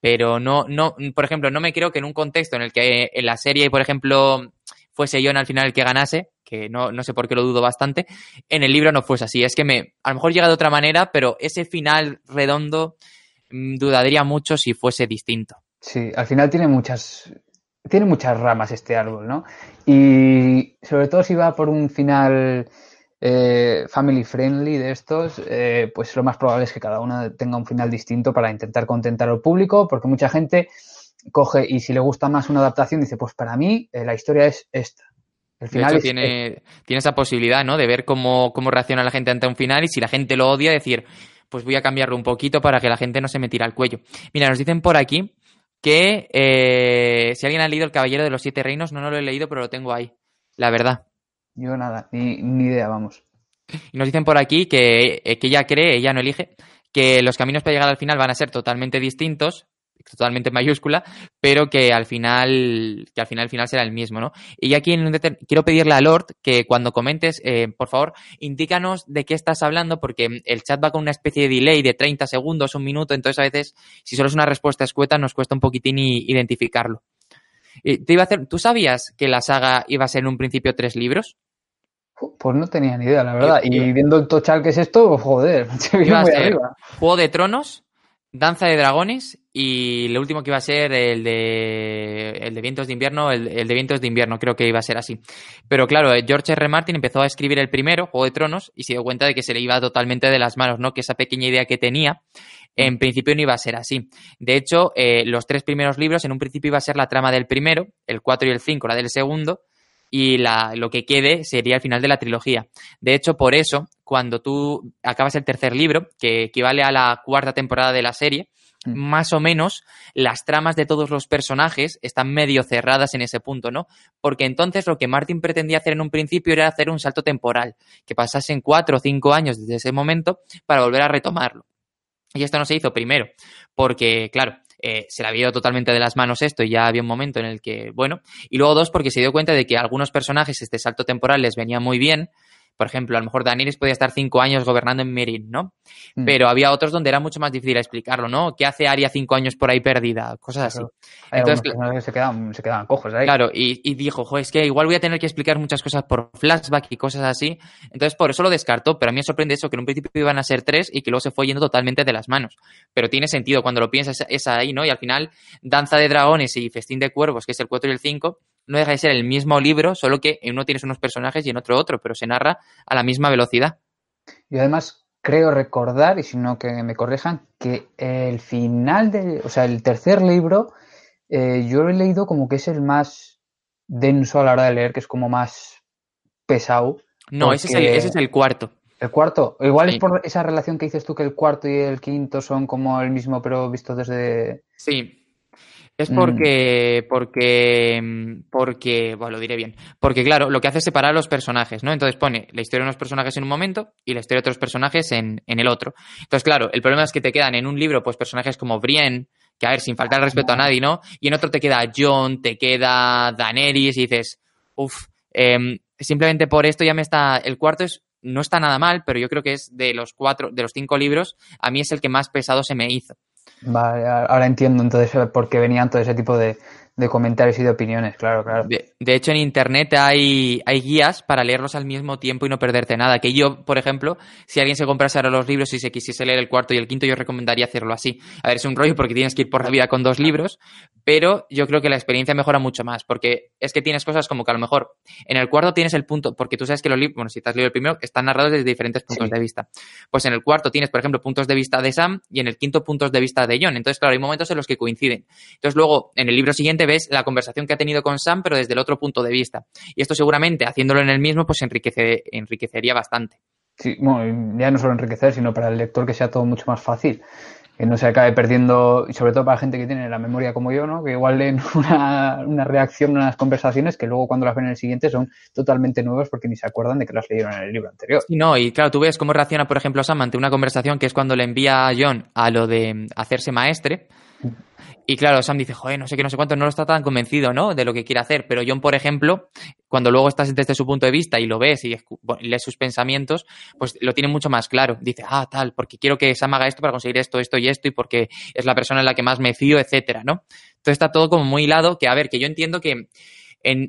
Pero no, no, por ejemplo, no me creo que en un contexto en el que en la serie, por ejemplo, fuese John al final el que ganase, que no, no sé por qué lo dudo bastante, en el libro no fuese así. Es que me, a lo mejor llega de otra manera, pero ese final redondo mm, dudaría mucho si fuese distinto. Sí, al final tiene muchas tiene muchas ramas este árbol, ¿no? Y sobre todo si va por un final eh, family friendly de estos, eh, pues lo más probable es que cada uno tenga un final distinto para intentar contentar al público, porque mucha gente coge y si le gusta más una adaptación dice, pues para mí eh, la historia es esta. El final tiene, tiene esa posibilidad, ¿no? De ver cómo, cómo reacciona la gente ante un final y si la gente lo odia, decir, pues voy a cambiarlo un poquito para que la gente no se me tire al cuello. Mira, nos dicen por aquí que eh, si alguien ha leído El Caballero de los Siete Reinos, no, no lo he leído, pero lo tengo ahí, la verdad. Yo nada, ni, ni idea, vamos. Y nos dicen por aquí que, eh, que ella cree, ella no elige, que los caminos para llegar al final van a ser totalmente distintos, totalmente mayúscula, pero que al final, que al final, final será el mismo, ¿no? Y aquí quiero pedirle a Lord que cuando comentes, eh, por favor, indícanos de qué estás hablando, porque el chat va con una especie de delay de 30 segundos, un minuto, entonces a veces, si solo es una respuesta escueta, nos cuesta un poquitín identificarlo. te iba a hacer, ¿Tú sabías que la saga iba a ser en un principio tres libros? Pues no tenía ni idea, la verdad. Y viendo el tochal que es esto, joder, [LAUGHS] iba a ser Juego de Tronos, Danza de Dragones y lo último que iba a ser el de, el de Vientos de Invierno, el, de Vientos de Invierno, creo que iba a ser así. Pero claro, eh, George R. Martin empezó a escribir el primero, Juego de Tronos, y se dio cuenta de que se le iba totalmente de las manos, ¿no? Que esa pequeña idea que tenía, en principio no iba a ser así. De hecho, eh, los tres primeros libros, en un principio iba a ser la trama del primero, el 4 y el 5, la del segundo, y la, lo que quede sería el final de la trilogía. De hecho, por eso, cuando tú acabas el tercer libro, que equivale a la cuarta temporada de la serie, Mm. más o menos las tramas de todos los personajes están medio cerradas en ese punto, ¿no? Porque entonces lo que Martin pretendía hacer en un principio era hacer un salto temporal, que pasasen cuatro o cinco años desde ese momento para volver a retomarlo. Y esto no se hizo primero, porque, claro, eh, se le había ido totalmente de las manos esto y ya había un momento en el que, bueno, y luego dos, porque se dio cuenta de que a algunos personajes este salto temporal les venía muy bien, por ejemplo, a lo mejor Daenerys podía estar cinco años gobernando en Meereen, ¿no? Mm. Pero había otros donde era mucho más difícil explicarlo, ¿no? ¿Qué hace Arya cinco años por ahí perdida? Cosas así. Entonces, se quedan, se quedan cojos ahí. Claro, y, dijo, jo, es que igual voy a tener que explicar muchas cosas por flashback y cosas así. Entonces, por eso lo descartó. Pero a mí me sorprende eso, que en un principio iban a ser tres y que luego se fue yendo totalmente de las manos. Pero tiene sentido cuando lo piensas, es ahí, ¿no? Y al final, Danza de Dragones y Festín de Cuervos, que es el 4 y el 5, no deja de ser el mismo libro, solo que en uno tienes unos personajes y en otro otro, pero se narra a la misma velocidad. Y además creo recordar, y si no que me corrijan, que el final de, o sea, el tercer libro, eh, yo lo he leído como que es el más denso a la hora de leer, que es como más pesado. No, ese, es el, ese es el cuarto. El cuarto. Igual es por esa relación que dices tú que el cuarto y el quinto son como el mismo, pero visto desde. Sí, es mm. porque, porque, porque, bueno, lo diré bien. Porque, claro, lo que hace es separar a los personajes, ¿no? Entonces pone la historia de unos personajes en un momento y la historia de otros personajes en, en el otro. Entonces, claro, el problema es que te quedan en un libro, pues, personajes como Brienne, que a ver, sin faltar el respeto a nadie, ¿no? Y en otro te queda John, te queda Daenerys y dices, uff, em, simplemente por esto ya me está. El cuarto es, no está nada mal, pero yo creo que es de los cuatro, de los cinco libros, a mí es el que más pesado se me hizo. Vale, ahora entiendo entonces por qué venían todo ese tipo de, de comentarios y de opiniones, claro, claro. De, hecho, en Internet hay, hay guías para leerlos al mismo tiempo y no perderte nada. Que yo, por ejemplo, si alguien se comprase ahora los libros y se quisiese leer el cuarto y el quinto, yo recomendaría hacerlo así. A ver, es un rollo porque tienes que ir por la vida con dos libros, pero yo creo que la experiencia mejora mucho más, porque es que tienes cosas como que a lo mejor en el cuarto tienes el punto, porque tú sabes que los libros, bueno, si te has leído el primero, están narrados desde diferentes puntos de vista. Pues en el cuarto tienes, por ejemplo, puntos de vista de Sam y en el quinto puntos de vista de John. Entonces, claro, hay momentos en los que coinciden. Entonces, luego, en el libro siguiente ves la conversación que ha tenido con Sam, pero desde el otro punto de vista. Y esto seguramente, haciéndolo en el mismo, pues enriquece, enriquecería bastante. Sí, bueno, ya no solo enriquecer, sino para el lector que sea todo mucho más fácil. Que no se acabe perdiendo, y sobre todo para la gente que tiene la memoria como yo, ¿no? Que igual leen [LAUGHS] una, una reacción, unas conversaciones que luego cuando las ven en el siguiente son totalmente nuevas porque ni se acuerdan de que las leyeron en el libro anterior. Y no, y claro, tú ves cómo reacciona, por ejemplo, Sam ante una conversación que es cuando le envía a John a lo de hacerse maestre. Y claro, Sam dice, joder, no sé qué, no sé cuánto, no lo está tan convencido, ¿no? De lo que quiere hacer. Pero John, por ejemplo, cuando luego estás desde su punto de vista y lo ves y lees sus pensamientos, pues lo tiene mucho más claro. Dice, ah, tal, porque quiero que Sam haga esto para conseguir esto, esto y esto, y porque es la persona en la que más me fío, etcétera, ¿no? Entonces está todo como muy hilado, que a ver, que yo entiendo que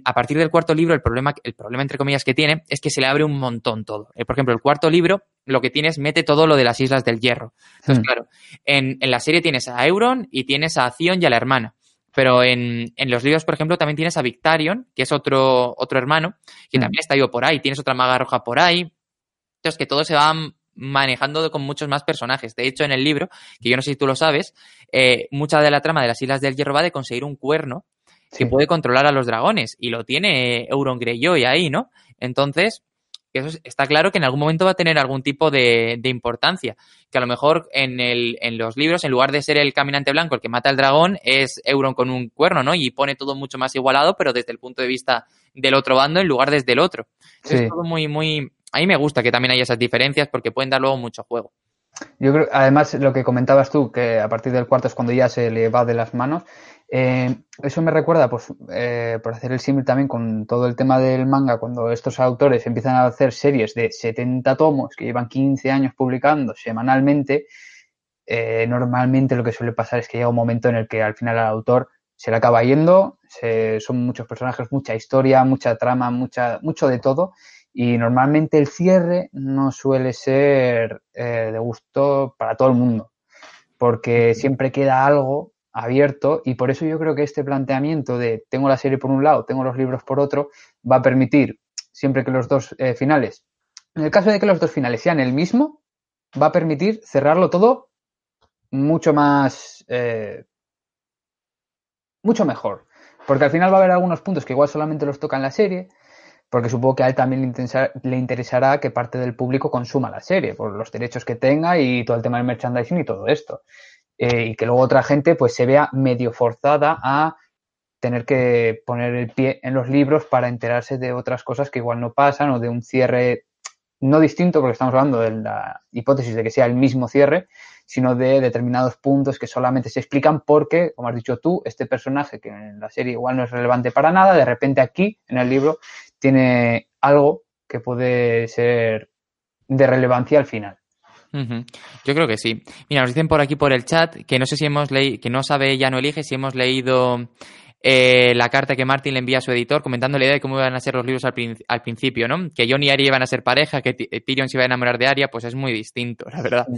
a partir del cuarto libro, el problema, el problema, entre comillas, que tiene es que se le abre un montón todo. Eh, por ejemplo, el cuarto libro lo que tienes mete todo lo de las Islas del Hierro. Entonces, hmm. claro, en, la serie tienes a Euron y tienes a Zion y a la hermana. Pero en, los libros, por ejemplo, también tienes a Victarion, que es otro, otro hermano, que hmm. también está vivo por ahí. Tienes otra maga roja por ahí. Entonces, que todo se va manejando con muchos más personajes. De hecho, en el libro, que yo no sé si tú lo sabes, eh, mucha de la trama de las Islas del Hierro va de conseguir un cuerno que puede controlar a los dragones y lo tiene Euron Greyjoy ahí, ¿no? Entonces, eso está claro que en algún momento va a tener algún tipo de, importancia. Que a lo mejor en, el, en los libros, en lugar de ser el caminante blanco el que mata al dragón, es Euron con un cuerno, ¿no? Y pone todo mucho más igualado, pero desde el punto de vista del otro bando en lugar desde el otro. Es todo muy, muy. A mí me gusta que también haya esas diferencias porque pueden dar luego mucho juego. Yo creo, además, lo que comentabas tú, que a partir del cuarto es cuando ya se le va de las manos, eh, eso me recuerda, pues, eh, por hacer el símil también con todo el tema del manga, cuando estos autores empiezan a hacer series de 70 tomos que llevan 15 años publicando semanalmente, eh, normalmente lo que suele pasar es que llega un momento en el que al final al autor se le acaba yendo, son muchos personajes, mucha historia, mucha trama, mucha, mucho de todo, Y normalmente el cierre no suele ser eh, de gusto para todo el mundo, porque siempre queda algo abierto y por eso yo creo que este planteamiento de tengo la serie por un lado, tengo los libros por otro, va a permitir, siempre que los dos eh, finales, en el caso de que los dos finales sean el mismo, va a permitir cerrarlo todo mucho más, eh, mucho mejor. Porque al final va a haber algunos puntos que igual solamente los toca en la serie, porque supongo que a él también le interesará, que parte del público consuma la serie, por los derechos que tenga y todo el tema del merchandising y todo esto. Eh, y que luego otra gente pues se vea medio forzada a tener que poner el pie en los libros para enterarse de otras cosas que igual no pasan o de un cierre no distinto, porque estamos hablando de la hipótesis de que sea el mismo cierre, sino de determinados puntos que solamente se explican porque, como has dicho tú, este personaje que en la serie igual no es relevante para nada, de repente aquí en el libro tiene algo que puede ser de relevancia al final. Yo creo que sí. Mira, nos dicen por aquí por el chat que no sé si hemos leído, que no sabe, ya no elige, si hemos leído eh, la carta que Martin le envía a su editor comentando la idea de cómo iban a ser los libros al, principio, ¿no? Que John y Arya iban a ser pareja, que Tyrion se iba a enamorar de Arya, pues es muy distinto, la verdad. [LAUGHS]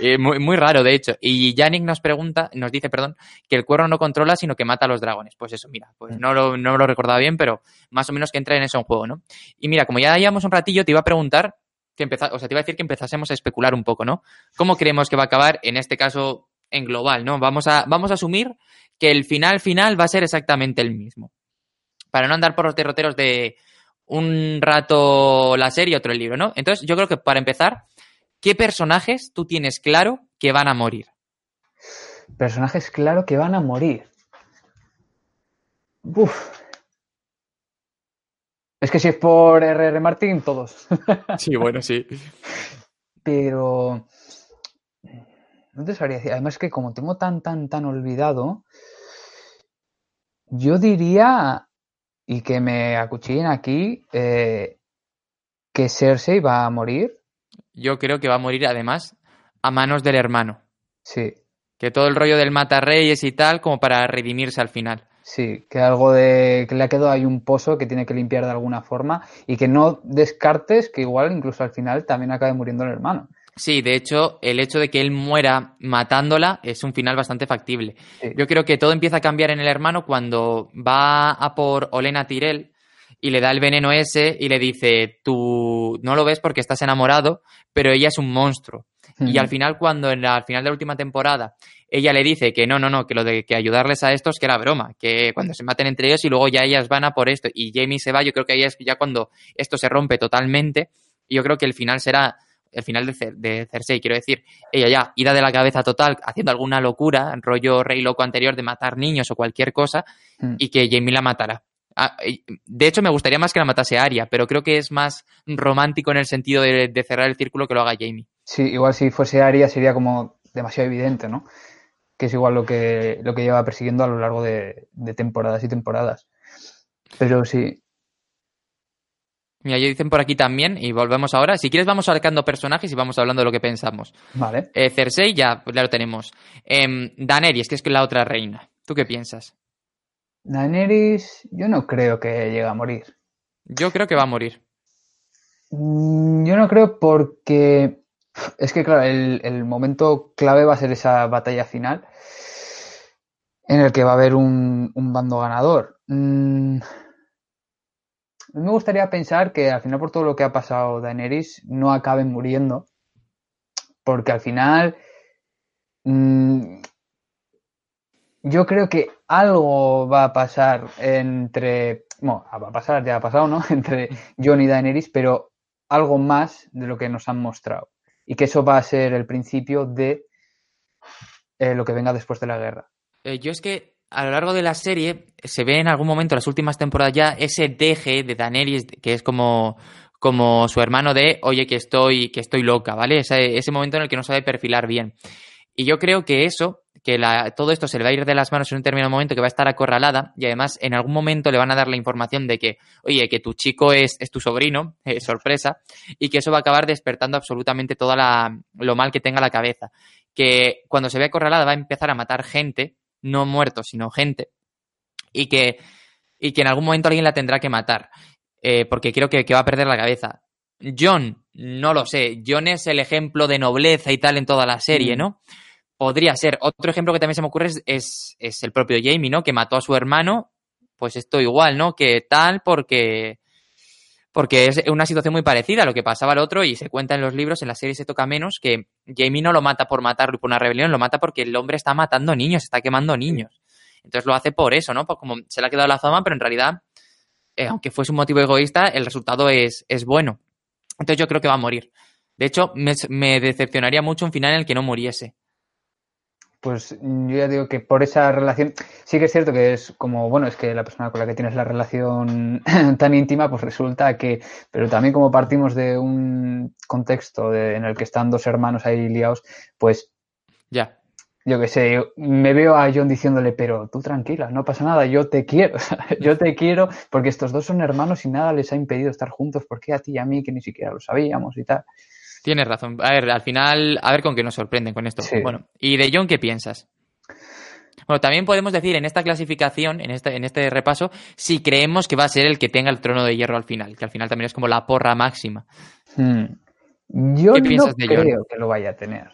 Eh, muy, muy, raro, de hecho. Y Yannick nos pregunta, nos dice, perdón, que el cuerno no controla, sino que mata a los dragones. Pues eso, mira, pues no lo, no lo recordaba bien, pero más o menos que entra en eso en juego, ¿no? Y mira, como ya llevamos un ratillo, te iba a preguntar que empezar, o sea, te iba a decir que empezásemos a especular un poco, ¿no? ¿Cómo creemos que va a acabar, en este caso, en global, ¿no? Vamos a, vamos a asumir que el final final va a ser exactamente el mismo. Para no andar por los derroteros de un rato la serie otro el libro, ¿no? Entonces, yo creo que para empezar, ¿qué personajes tú tienes claro que van a morir? Personajes claro que van a morir. Uf. Es que si es por R.R. Martin, todos. [LAUGHS] Sí, bueno, sí. Pero. No te sabría decir. Además, que como tengo tan, tan, tan olvidado. Yo diría. Y que me acuchillen aquí. Eh, que Cersei va a morir. Yo creo que va a morir, además, a manos del hermano. Sí. Que todo el rollo del mata reyes y tal, como para redimirse al final. Sí, que algo de que le ha quedado ahí un pozo que tiene que limpiar de alguna forma y que no descartes que igual incluso al final también acabe muriendo el hermano. Sí, de hecho, el hecho de que él muera matándola es un final bastante factible. Yo creo que todo empieza a cambiar en el hermano cuando va a por Olena Tyrell y le da el veneno ese y le dice, tú no lo ves porque estás enamorado, pero ella es un monstruo. Y al final, cuando en la, al final de la última temporada ella le dice que no, no, no, que lo de que ayudarles a estos que era broma, que cuando se maten entre ellos y luego ya ellas van a por esto y Jamie se va, yo creo que ahí es ya cuando esto se rompe totalmente y yo creo que el final será el final de, de Cersei, quiero decir, ella ya ida de la cabeza total haciendo alguna locura, rollo rey loco anterior de matar niños o cualquier cosa mm. y que Jamie la matará. Ah, de hecho, me gustaría más que la matase Arya, pero creo que es más romántico en el sentido de, de cerrar el círculo que lo haga Jamie. Sí, igual si fuese Arya sería como demasiado evidente, ¿no? que es igual lo que, lo que lleva persiguiendo a lo largo de, temporadas y temporadas. Pero sí. Mira, ya dicen por aquí también, y volvemos ahora. Si quieres, vamos sacando personajes y vamos hablando de lo que pensamos. Vale. Eh, Cersei, ya, ya lo tenemos. Eh, Daenerys, que es la otra reina. ¿Tú qué piensas? Daenerys, yo no creo que llegue a morir. Yo creo que va a morir. Mm, yo no creo porque es que, claro, el, momento clave va a ser esa batalla final en el que va a haber un, bando ganador. Mm, me gustaría pensar que al final, por todo lo que ha pasado Daenerys, no acaben muriendo. Porque al final. Mm, yo creo que algo va a pasar entre. Bueno, va a pasar, ya ha pasado, ¿no? [LAUGHS] Entre Jon y Daenerys, pero algo más de lo que nos han mostrado y que eso va a ser el principio de eh, lo que venga después de la guerra. Eh, yo es que a lo largo de la serie se ve en algún momento, en las últimas temporadas ya, ese deje de Daenerys, que es como, como su hermano de, oye, que estoy, que estoy loca, ¿vale? Ese, ese momento en el que no sabe perfilar bien. Y yo creo que eso que todo esto se le va a ir de las manos en un determinado momento, que va a estar acorralada y además en algún momento le van a dar la información de que, oye, que tu chico es, es tu sobrino, [LAUGHS] eh, sorpresa, y que eso va a acabar despertando absolutamente toda la, lo mal que tenga la cabeza. Que cuando se ve acorralada va a empezar a matar gente, no muertos, sino gente, y que, y que en algún momento alguien la tendrá que matar. eh, porque creo que, que va a perder la cabeza. John, no lo sé. John es el ejemplo de nobleza y tal en toda la serie, Mm. Podría ser. Otro ejemplo que también se me ocurre es, es, es el propio Jamie, ¿no? Que mató a su hermano. Pues esto igual, ¿no? Que tal porque... Porque es una situación muy parecida a lo que pasaba al otro y se cuenta en los libros, en la serie se toca menos, que Jamie no lo mata por matarlo y por una rebelión, lo mata porque el hombre está matando niños, está quemando niños. Entonces lo hace por eso, ¿no? Pues como se le ha quedado la fama, pero en realidad, eh, aunque fuese un motivo egoísta, el resultado es, es bueno. Entonces yo creo que va a morir. De hecho, me, me decepcionaría mucho un final en el que no muriese. Pues yo ya digo que por esa relación, sí que es cierto que es como, bueno, es que la persona con la que tienes la relación [CLEARS THROAT] tan íntima, pues resulta que, pero también como partimos de un contexto de- en el que están dos hermanos ahí liados, pues Ya. yo qué sé, me veo a John diciéndole, pero tú tranquila, no pasa nada, yo te quiero, [LAUGHS] yo te quiero, porque estos dos son hermanos y nada les ha impedido estar juntos, ¿por qué a ti y a mí que ni siquiera lo sabíamos y tal? Tienes razón. A ver, al final, a ver con qué nos sorprenden con esto. Sí. Bueno, ¿y de John qué piensas? Bueno, también podemos decir en esta clasificación, en este, en este repaso, si creemos que va a ser el que tenga el trono de hierro al final, que al final también es como la porra máxima. Hmm. Yo ¿Qué no piensas de John? creo que lo vaya a tener.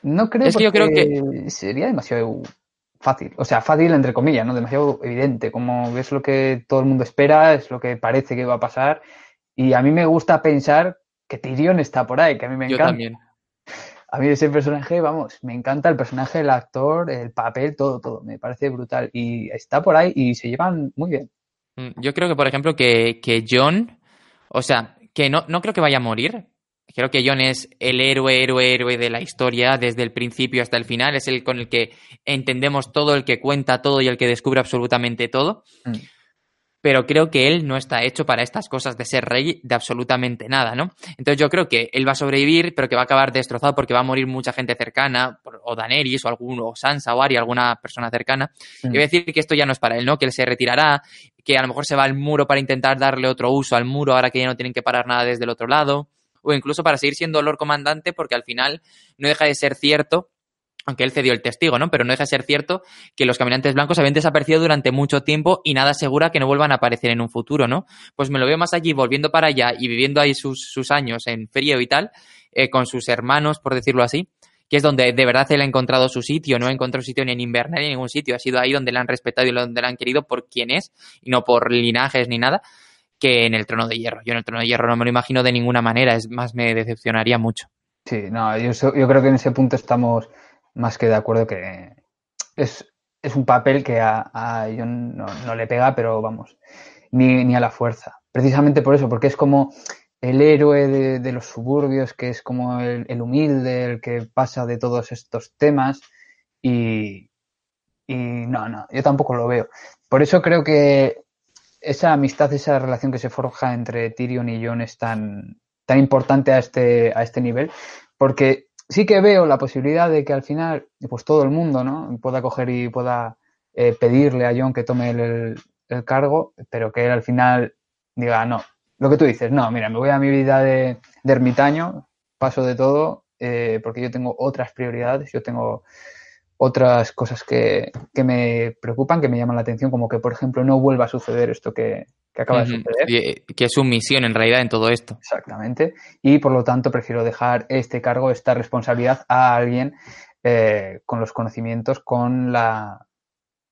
No creo Es que yo creo porque sería demasiado fácil. O sea, fácil entre comillas, ¿no? Demasiado evidente. Como es lo que todo el mundo espera, es lo que parece que va a pasar. Y a mí me gusta pensar que Tyrion está por ahí, que a mí me Yo encanta. también. [LAUGHS] A mí ese personaje, vamos, me encanta el personaje, el actor, el papel, todo, todo. Me parece brutal. Y está por ahí y se llevan muy bien. Mm, Yo creo que, por ejemplo, que, que John, o sea, que no, no creo que vaya a morir. Creo que John es el héroe, héroe, héroe de la historia desde el principio hasta el final. Es el con el que entendemos todo, el que cuenta todo y el que descubre absolutamente todo. Mm. Pero creo que él no está hecho para estas cosas de ser rey de absolutamente nada, ¿no? Entonces yo creo que él va a sobrevivir, pero que va a acabar destrozado porque va a morir mucha gente cercana, o Daenerys, o alguno, o Sansa, o Arya, alguna persona cercana. Y voy a decir que esto ya no es para él, ¿no? Que él se retirará, que a lo mejor se va al muro para intentar darle otro uso al muro ahora que ya no tienen que parar nada desde el otro lado, o incluso para seguir siendo Lord Comandante porque al final no deja de ser cierto, aunque él cedió el testigo, ¿no? Pero no deja de ser cierto que los caminantes blancos habían desaparecido durante mucho tiempo y nada asegura que no vuelvan a aparecer en un futuro, ¿no? Pues me lo veo más allí volviendo para allá y viviendo ahí sus, sus años en frío y tal, eh, con sus hermanos, por decirlo así, que es donde de verdad él ha encontrado su sitio, no ha encontrado sitio ni en Invernalia ni en ningún sitio, ha sido ahí donde le han respetado y donde le han querido por quién es y no por linajes ni nada, que en el trono de hierro. Yo en el trono de hierro no me lo imagino de ninguna manera, es más, me decepcionaría mucho. Sí, no, yo creo que en ese punto estamos más que de acuerdo que es, es un papel que a, a John no, le pega, pero vamos, ni, ni a la fuerza. Precisamente por eso, porque es como el héroe de, los suburbios, que es como el, el humilde, el que pasa de todos estos temas y, y no, no, yo tampoco lo veo. Por eso creo que esa amistad, esa relación que se forja entre Tyrion y Jon es tan, tan importante a este, a este nivel, porque sí que veo la posibilidad de que al final, pues todo el mundo, ¿no? Pueda coger y pueda eh, pedirle a Jon que tome el, el cargo, pero que él al final diga, no, lo que tú dices, no, mira, me voy a mi vida de, de ermitaño, paso de todo, eh, porque yo tengo otras prioridades, yo tengo otras cosas que, que me preocupan, que me llaman la atención, como que, por ejemplo, no vuelva a suceder esto que, que acaba de suceder. Eh, que es su misión en realidad en todo esto. Exactamente. Y por lo tanto prefiero dejar este cargo, esta responsabilidad a alguien eh, con los conocimientos, con la,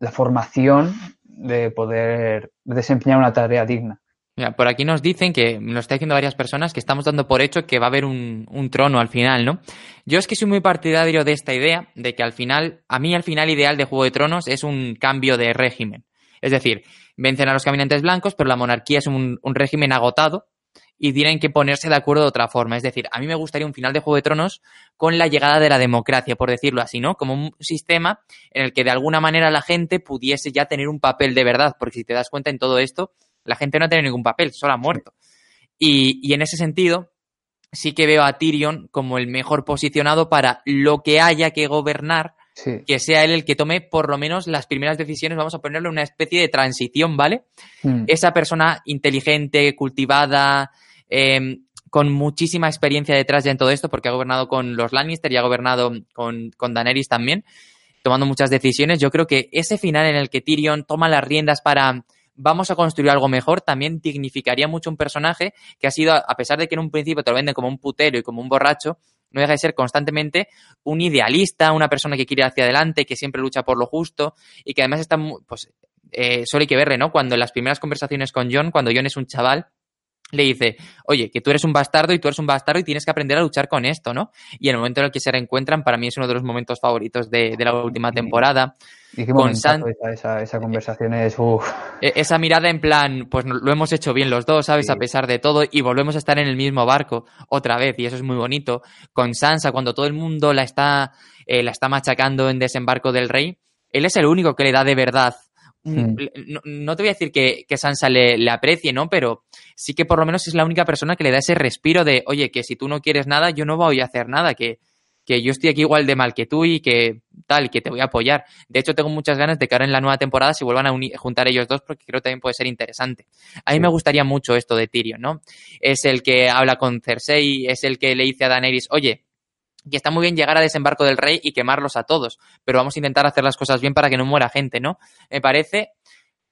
la formación de poder desempeñar una tarea digna. Mira, por aquí nos dicen que, nos está diciendo varias personas que estamos dando por hecho que va a haber un, un trono al final, ¿no? Yo es que soy muy partidario de esta idea, de que al final, a mí al final ideal de Juego de Tronos es un cambio de régimen. Es decir, vencen a los caminantes blancos, pero la monarquía es un, régimen agotado y tienen que ponerse de acuerdo de otra forma. Es decir, a mí me gustaría un final de Juego de Tronos con la llegada de la democracia, por decirlo así, ¿no? Como un sistema en el que de alguna manera la gente pudiese ya tener un papel de verdad, porque si te das cuenta en todo esto, la gente no ha tenido ningún papel, solo ha muerto. Y, y en ese sentido, sí que veo a Tyrion como el mejor posicionado para lo que haya que gobernar, Sí. que sea él el que tome por lo menos las primeras decisiones, vamos a ponerle una especie de transición, ¿vale? Mm. Esa persona inteligente, cultivada, eh, con muchísima experiencia detrás ya en todo esto, porque ha gobernado con los Lannister y ha gobernado con, con Daenerys también, tomando muchas decisiones. Yo creo que ese final en el que Tyrion toma las riendas para vamos a construir algo mejor, también dignificaría mucho un personaje que ha sido, a pesar de que en un principio te lo venden como un putero y como un borracho, no deja de ser constantemente un idealista, una persona que quiere hacia adelante, que siempre lucha por lo justo y que además está, pues, eh, solo hay que verle, ¿no? Cuando en las primeras conversaciones con John, cuando John es un chaval, le dice, oye, que tú eres un bastardo y tú eres un bastardo y tienes que aprender a luchar con esto, ¿no? Y el momento en el que se reencuentran, para mí es uno de los momentos favoritos de, la última temporada. Y qué con esa, esa, conversación es... E, esa mirada en plan, pues lo hemos hecho bien los dos, ¿sabes? A pesar de todo, y volvemos a estar en el mismo barco otra vez, y eso es muy bonito. Con Sansa, cuando todo el mundo la está, eh, la está machacando en Desembarco del Rey, él es el único que le da de verdad Hmm. No, te voy a decir que, Sansa le, aprecie, ¿no? Pero sí que por lo menos es la única persona que le da ese respiro de, oye, que si tú no quieres nada, yo no voy a hacer nada, que, que yo estoy aquí igual de mal que tú y que tal, que te voy a apoyar. De hecho, tengo muchas ganas de que ahora en la nueva temporada se vuelvan a juntar ellos dos porque creo que también puede ser interesante. A mí me gustaría mucho esto de Tyrion, ¿no? Es el que habla con Cersei, es el que le dice a Daenerys, oye, y está muy bien llegar a desembarco del rey y quemarlos a todos, pero vamos a intentar hacer las cosas bien para que no muera gente, ¿no? Me parece,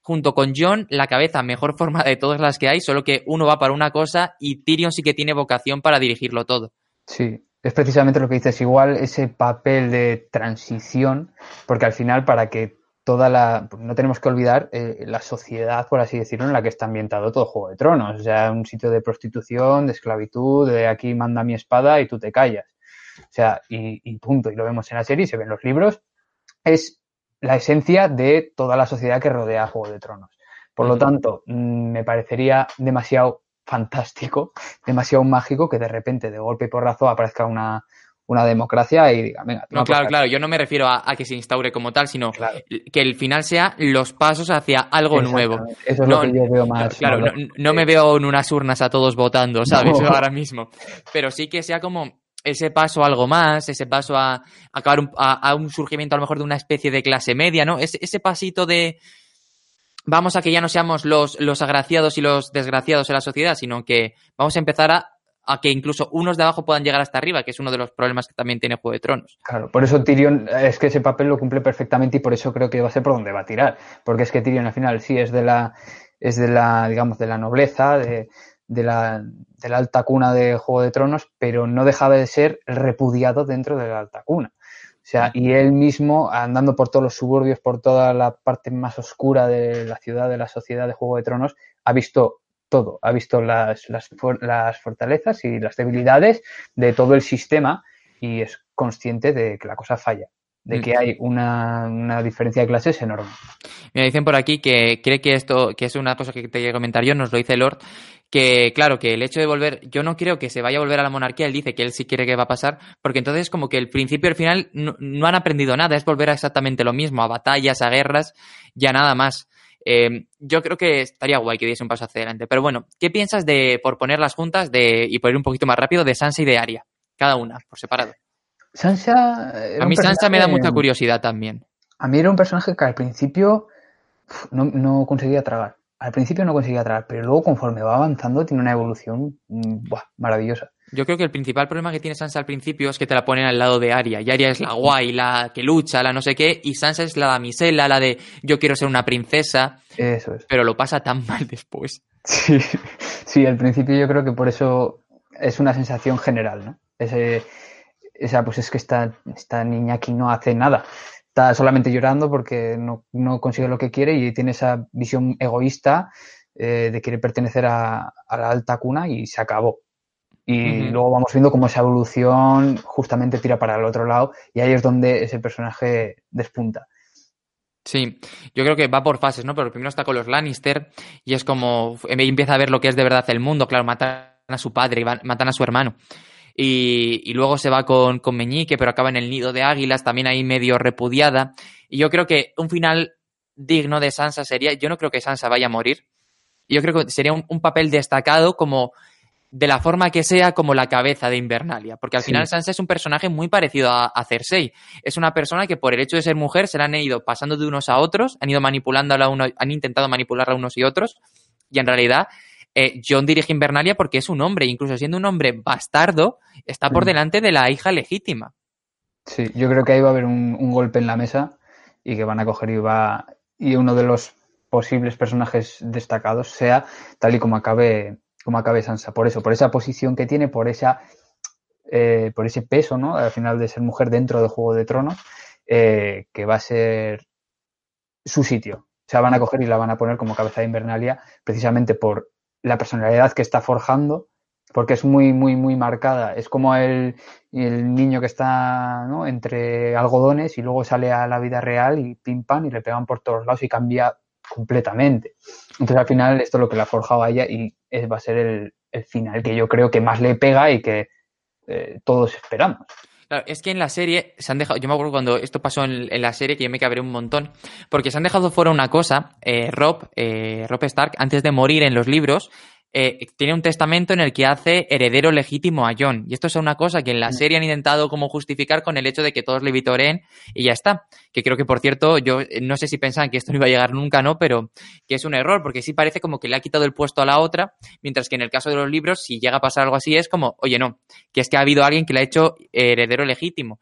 junto con John, la cabeza mejor [LAUGHS] forma de todas las que hay, solo que uno va para una cosa y Tyrion sí que tiene vocación para dirigirlo todo. Sí, es precisamente lo que dices, igual ese papel de transición, porque al final para que toda la, no tenemos que olvidar eh, la sociedad, por así decirlo, en la que está ambientado todo Juego de Tronos, o sea, un sitio de prostitución, de esclavitud, de aquí manda mi espada y tú te callas. O sea, y, punto, y lo vemos en la serie, se ven los libros, es la esencia de toda la sociedad que rodea a Juego de Tronos. Por lo tanto, mm, me parecería demasiado fantástico, [LAUGHS] demasiado mágico que de repente, de golpe y porrazo, aparezca una, democracia y diga, venga. No, claro, claro, yo no me refiero a, que se instaure como tal, sino que el final sea los pasos hacia algo nuevo. Eso es lo que yo veo más. Claro, no, me veo en unas urnas a todos votando, ¿sabes? [LAUGHS] Ahora mismo. Pero sí que sea como ese paso a algo más, ese paso a, acabar un, a, un surgimiento a lo mejor de una especie de clase media, ¿no? Ese, ese pasito de vamos a que ya no seamos los, los agraciados y los desgraciados en la sociedad, sino que vamos a empezar a, a que incluso unos de abajo puedan llegar hasta arriba, que es uno de los problemas que también tiene Juego de Tronos. Claro, por eso Tyrion es que ese papel lo cumple perfectamente y por eso creo que va a ser por donde va a tirar, porque es que Tyrion al final sí es de la es de la digamos de la nobleza, de, de la, de la alta cuna de Juego de Tronos, pero no dejaba de ser repudiado dentro de la alta cuna. O sea, y él mismo, andando por todos los suburbios, por toda la parte más oscura de la ciudad, de la sociedad de Juego de Tronos, ha visto todo. Ha visto las, las, las fortalezas y las debilidades de todo el sistema y es consciente de que la cosa falla de que hay una, una, diferencia de clases enorme. Me dicen por aquí que cree que esto, que es una cosa que te a comentar yo, nos lo dice Lord, que claro, que el hecho de volver, yo no creo que se vaya a volver a la monarquía, él dice que él sí quiere que va a pasar, porque entonces como que el principio y el final no, han aprendido nada, es volver a exactamente lo mismo, a batallas, a guerras, ya nada más. Eh, yo creo que estaría guay que diese un paso hacia adelante. Pero bueno, ¿qué piensas de, por poner las juntas de, y por ir un poquito más rápido, de Sansa y de Arya? Cada una, por separado. Sansa. A mí Sansa me da mucha curiosidad también. A mí era un personaje que al principio no, conseguía tragar. Al principio no conseguía tragar, pero luego conforme va avanzando tiene una evolución mm, maravillosa. Yo creo que el principal problema que tiene Sansa al principio es que te la ponen al lado de Arya. Y Arya es la guay, la que lucha, la no sé qué. Y Sansa es la damisela, la de yo quiero ser una princesa. Eso es. Pero lo pasa tan mal después. [LAUGHS] Sí, sí, al principio yo creo que por eso es una sensación general, ¿no? Ese, esa, pues es que esta, esta niña aquí no hace nada. Está solamente llorando porque no, consigue lo que quiere y tiene esa visión egoísta eh, de querer pertenecer a, la alta cuna y se acabó. Y luego vamos viendo cómo esa evolución justamente tira para el otro lado y ahí es donde ese personaje despunta. Sí, yo creo que va por fases, ¿no? Pero primero está con los Lannister y es como empieza a ver lo que es de verdad el mundo. Claro, matan a su padre y matan a su hermano y, luego se va con, con Meñique, pero acaba en el nido de águilas, también ahí medio repudiada. Y yo creo que un final digno de Sansa sería, yo no creo que Sansa vaya a morir. Yo creo que sería un, papel destacado como de la forma que sea como la cabeza de Invernalia, porque al final Sansa es un personaje muy parecido a, a, Cersei. Es una persona que por el hecho de ser mujer se la han ido pasando de unos a otros, han ido manipulándola uno, han intentado manipularla unos y otros, y en realidad eh, John dirige Invernalia porque es un hombre, incluso siendo un hombre bastardo, está por mm. delante de la hija legítima. Sí, yo creo que ahí va a haber un, golpe en la mesa y que van a coger y va. Y uno de los posibles personajes destacados sea tal y como acabe, como acabe Sansa. Por eso, por esa posición que tiene, por esa eh, por ese peso, ¿no? Al final de ser mujer dentro de Juego de Tronos, eh, que va a ser su sitio. O sea, van a coger y la van a poner como cabeza de Invernalia precisamente por la personalidad que está forjando, porque es muy, muy, muy marcada. Es como el, el niño que está entre algodones y luego sale a la vida real y pim pam y le pegan por todos lados y cambia completamente. Entonces al final esto es lo que la ha forjado ella y va a ser el, el final que yo creo que más le pega y que eh, todos esperamos. Claro, es que en la serie se han dejado, yo me acuerdo cuando esto pasó en, la serie que yo me cabré un montón, porque se han dejado fuera una cosa, eh, Rob, eh, Rob Stark, antes de morir en los libros, eh, tiene un testamento en el que hace heredero legítimo a John. Y esto es una cosa que en la mm. serie han intentado como justificar con el hecho de que todos le vitoreen y ya está. Que creo que, por cierto, yo eh, no sé si pensaban que esto no iba a llegar nunca, ¿no? Pero que es un error, porque sí parece como que le ha quitado el puesto a la otra, mientras que en el caso de los libros, si llega a pasar algo así, es como, oye, no, que es que ha habido alguien que le ha hecho heredero legítimo.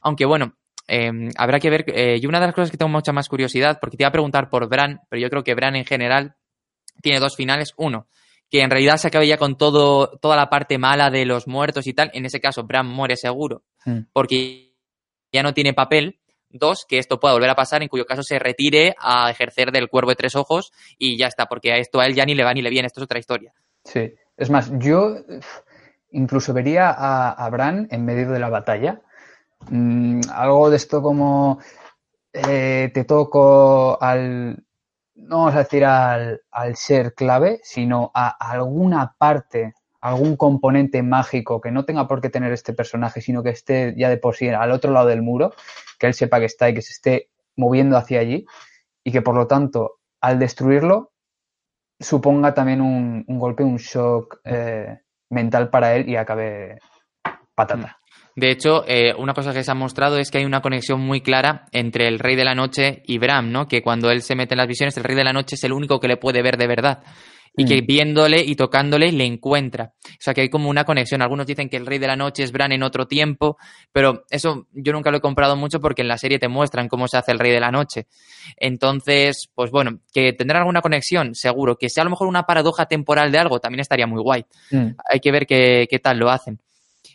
Aunque bueno, em, habrá que ver. Eh, y una de las cosas que tengo mucha más curiosidad, porque te iba a preguntar por Bran, pero yo creo que Bran en general tiene dos finales. Uno, que en realidad se acabe ya con todo, toda la parte mala de los muertos y tal. En ese caso, Bran muere seguro, hmm. porque ya no tiene papel. Dos, que esto pueda volver a pasar, en cuyo caso se retire a ejercer del cuervo de tres ojos y ya está, porque a esto a él ya ni le va ni le viene, esto es otra historia. Sí, es más, yo incluso vería a, Bran en medio de la batalla. Mm, algo de esto como eh, te toco al, no vamos a decir al, ser clave, sino a alguna parte, algún componente mágico que no tenga por qué tener este personaje, sino que esté ya de por sí al otro lado del muro, que él sepa que está y que se esté moviendo hacia allí y que por lo tanto al destruirlo suponga también un, golpe, un shock eh, mental para él y acabe patata. De hecho, eh, una cosa que se ha mostrado es que hay una conexión muy clara entre el Rey de la Noche y Bram, ¿no? Que cuando él se mete en las visiones, el Rey de la Noche es el único que le puede ver de verdad. Y que mm. viéndole y tocándole le encuentra. O sea que hay como una conexión. Algunos dicen que el Rey de la Noche es Bran en otro tiempo, pero eso yo nunca lo he comprado mucho porque en la serie te muestran cómo se hace el Rey de la Noche. Entonces, pues bueno, que tendrá alguna conexión, seguro. Que sea a lo mejor una paradoja temporal de algo, también estaría muy guay. Mm. Hay que ver qué, qué tal lo hacen.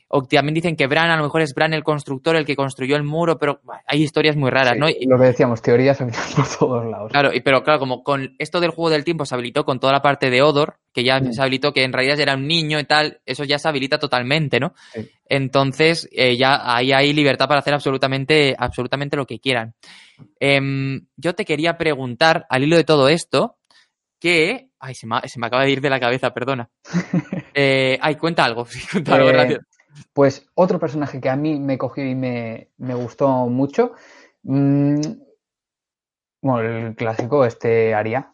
O también dicen que Bran, a lo mejor es Bran el constructor, el que construyó el muro, pero hay historias muy raras, ¿no? lo que decíamos, teorías [LAUGHS] por todos lados. Claro, pero claro, como con esto del juego del tiempo se habilitó con toda la parte de Odor, que ya mm. se habilitó que en realidad era un niño y tal, eso ya se habilita totalmente, ¿no? Entonces, eh, ya ahí hay libertad para hacer absolutamente, absolutamente lo que quieran. Em, yo te quería preguntar, al hilo de todo esto, que... Ay, se me, se me acaba de ir de la cabeza, perdona. [LAUGHS] Eh, ay, cuenta algo, [LAUGHS] cuenta algo, eh, pues otro personaje que a mí me cogió y me, gustó mucho, mm, bueno, el clásico, este Aria.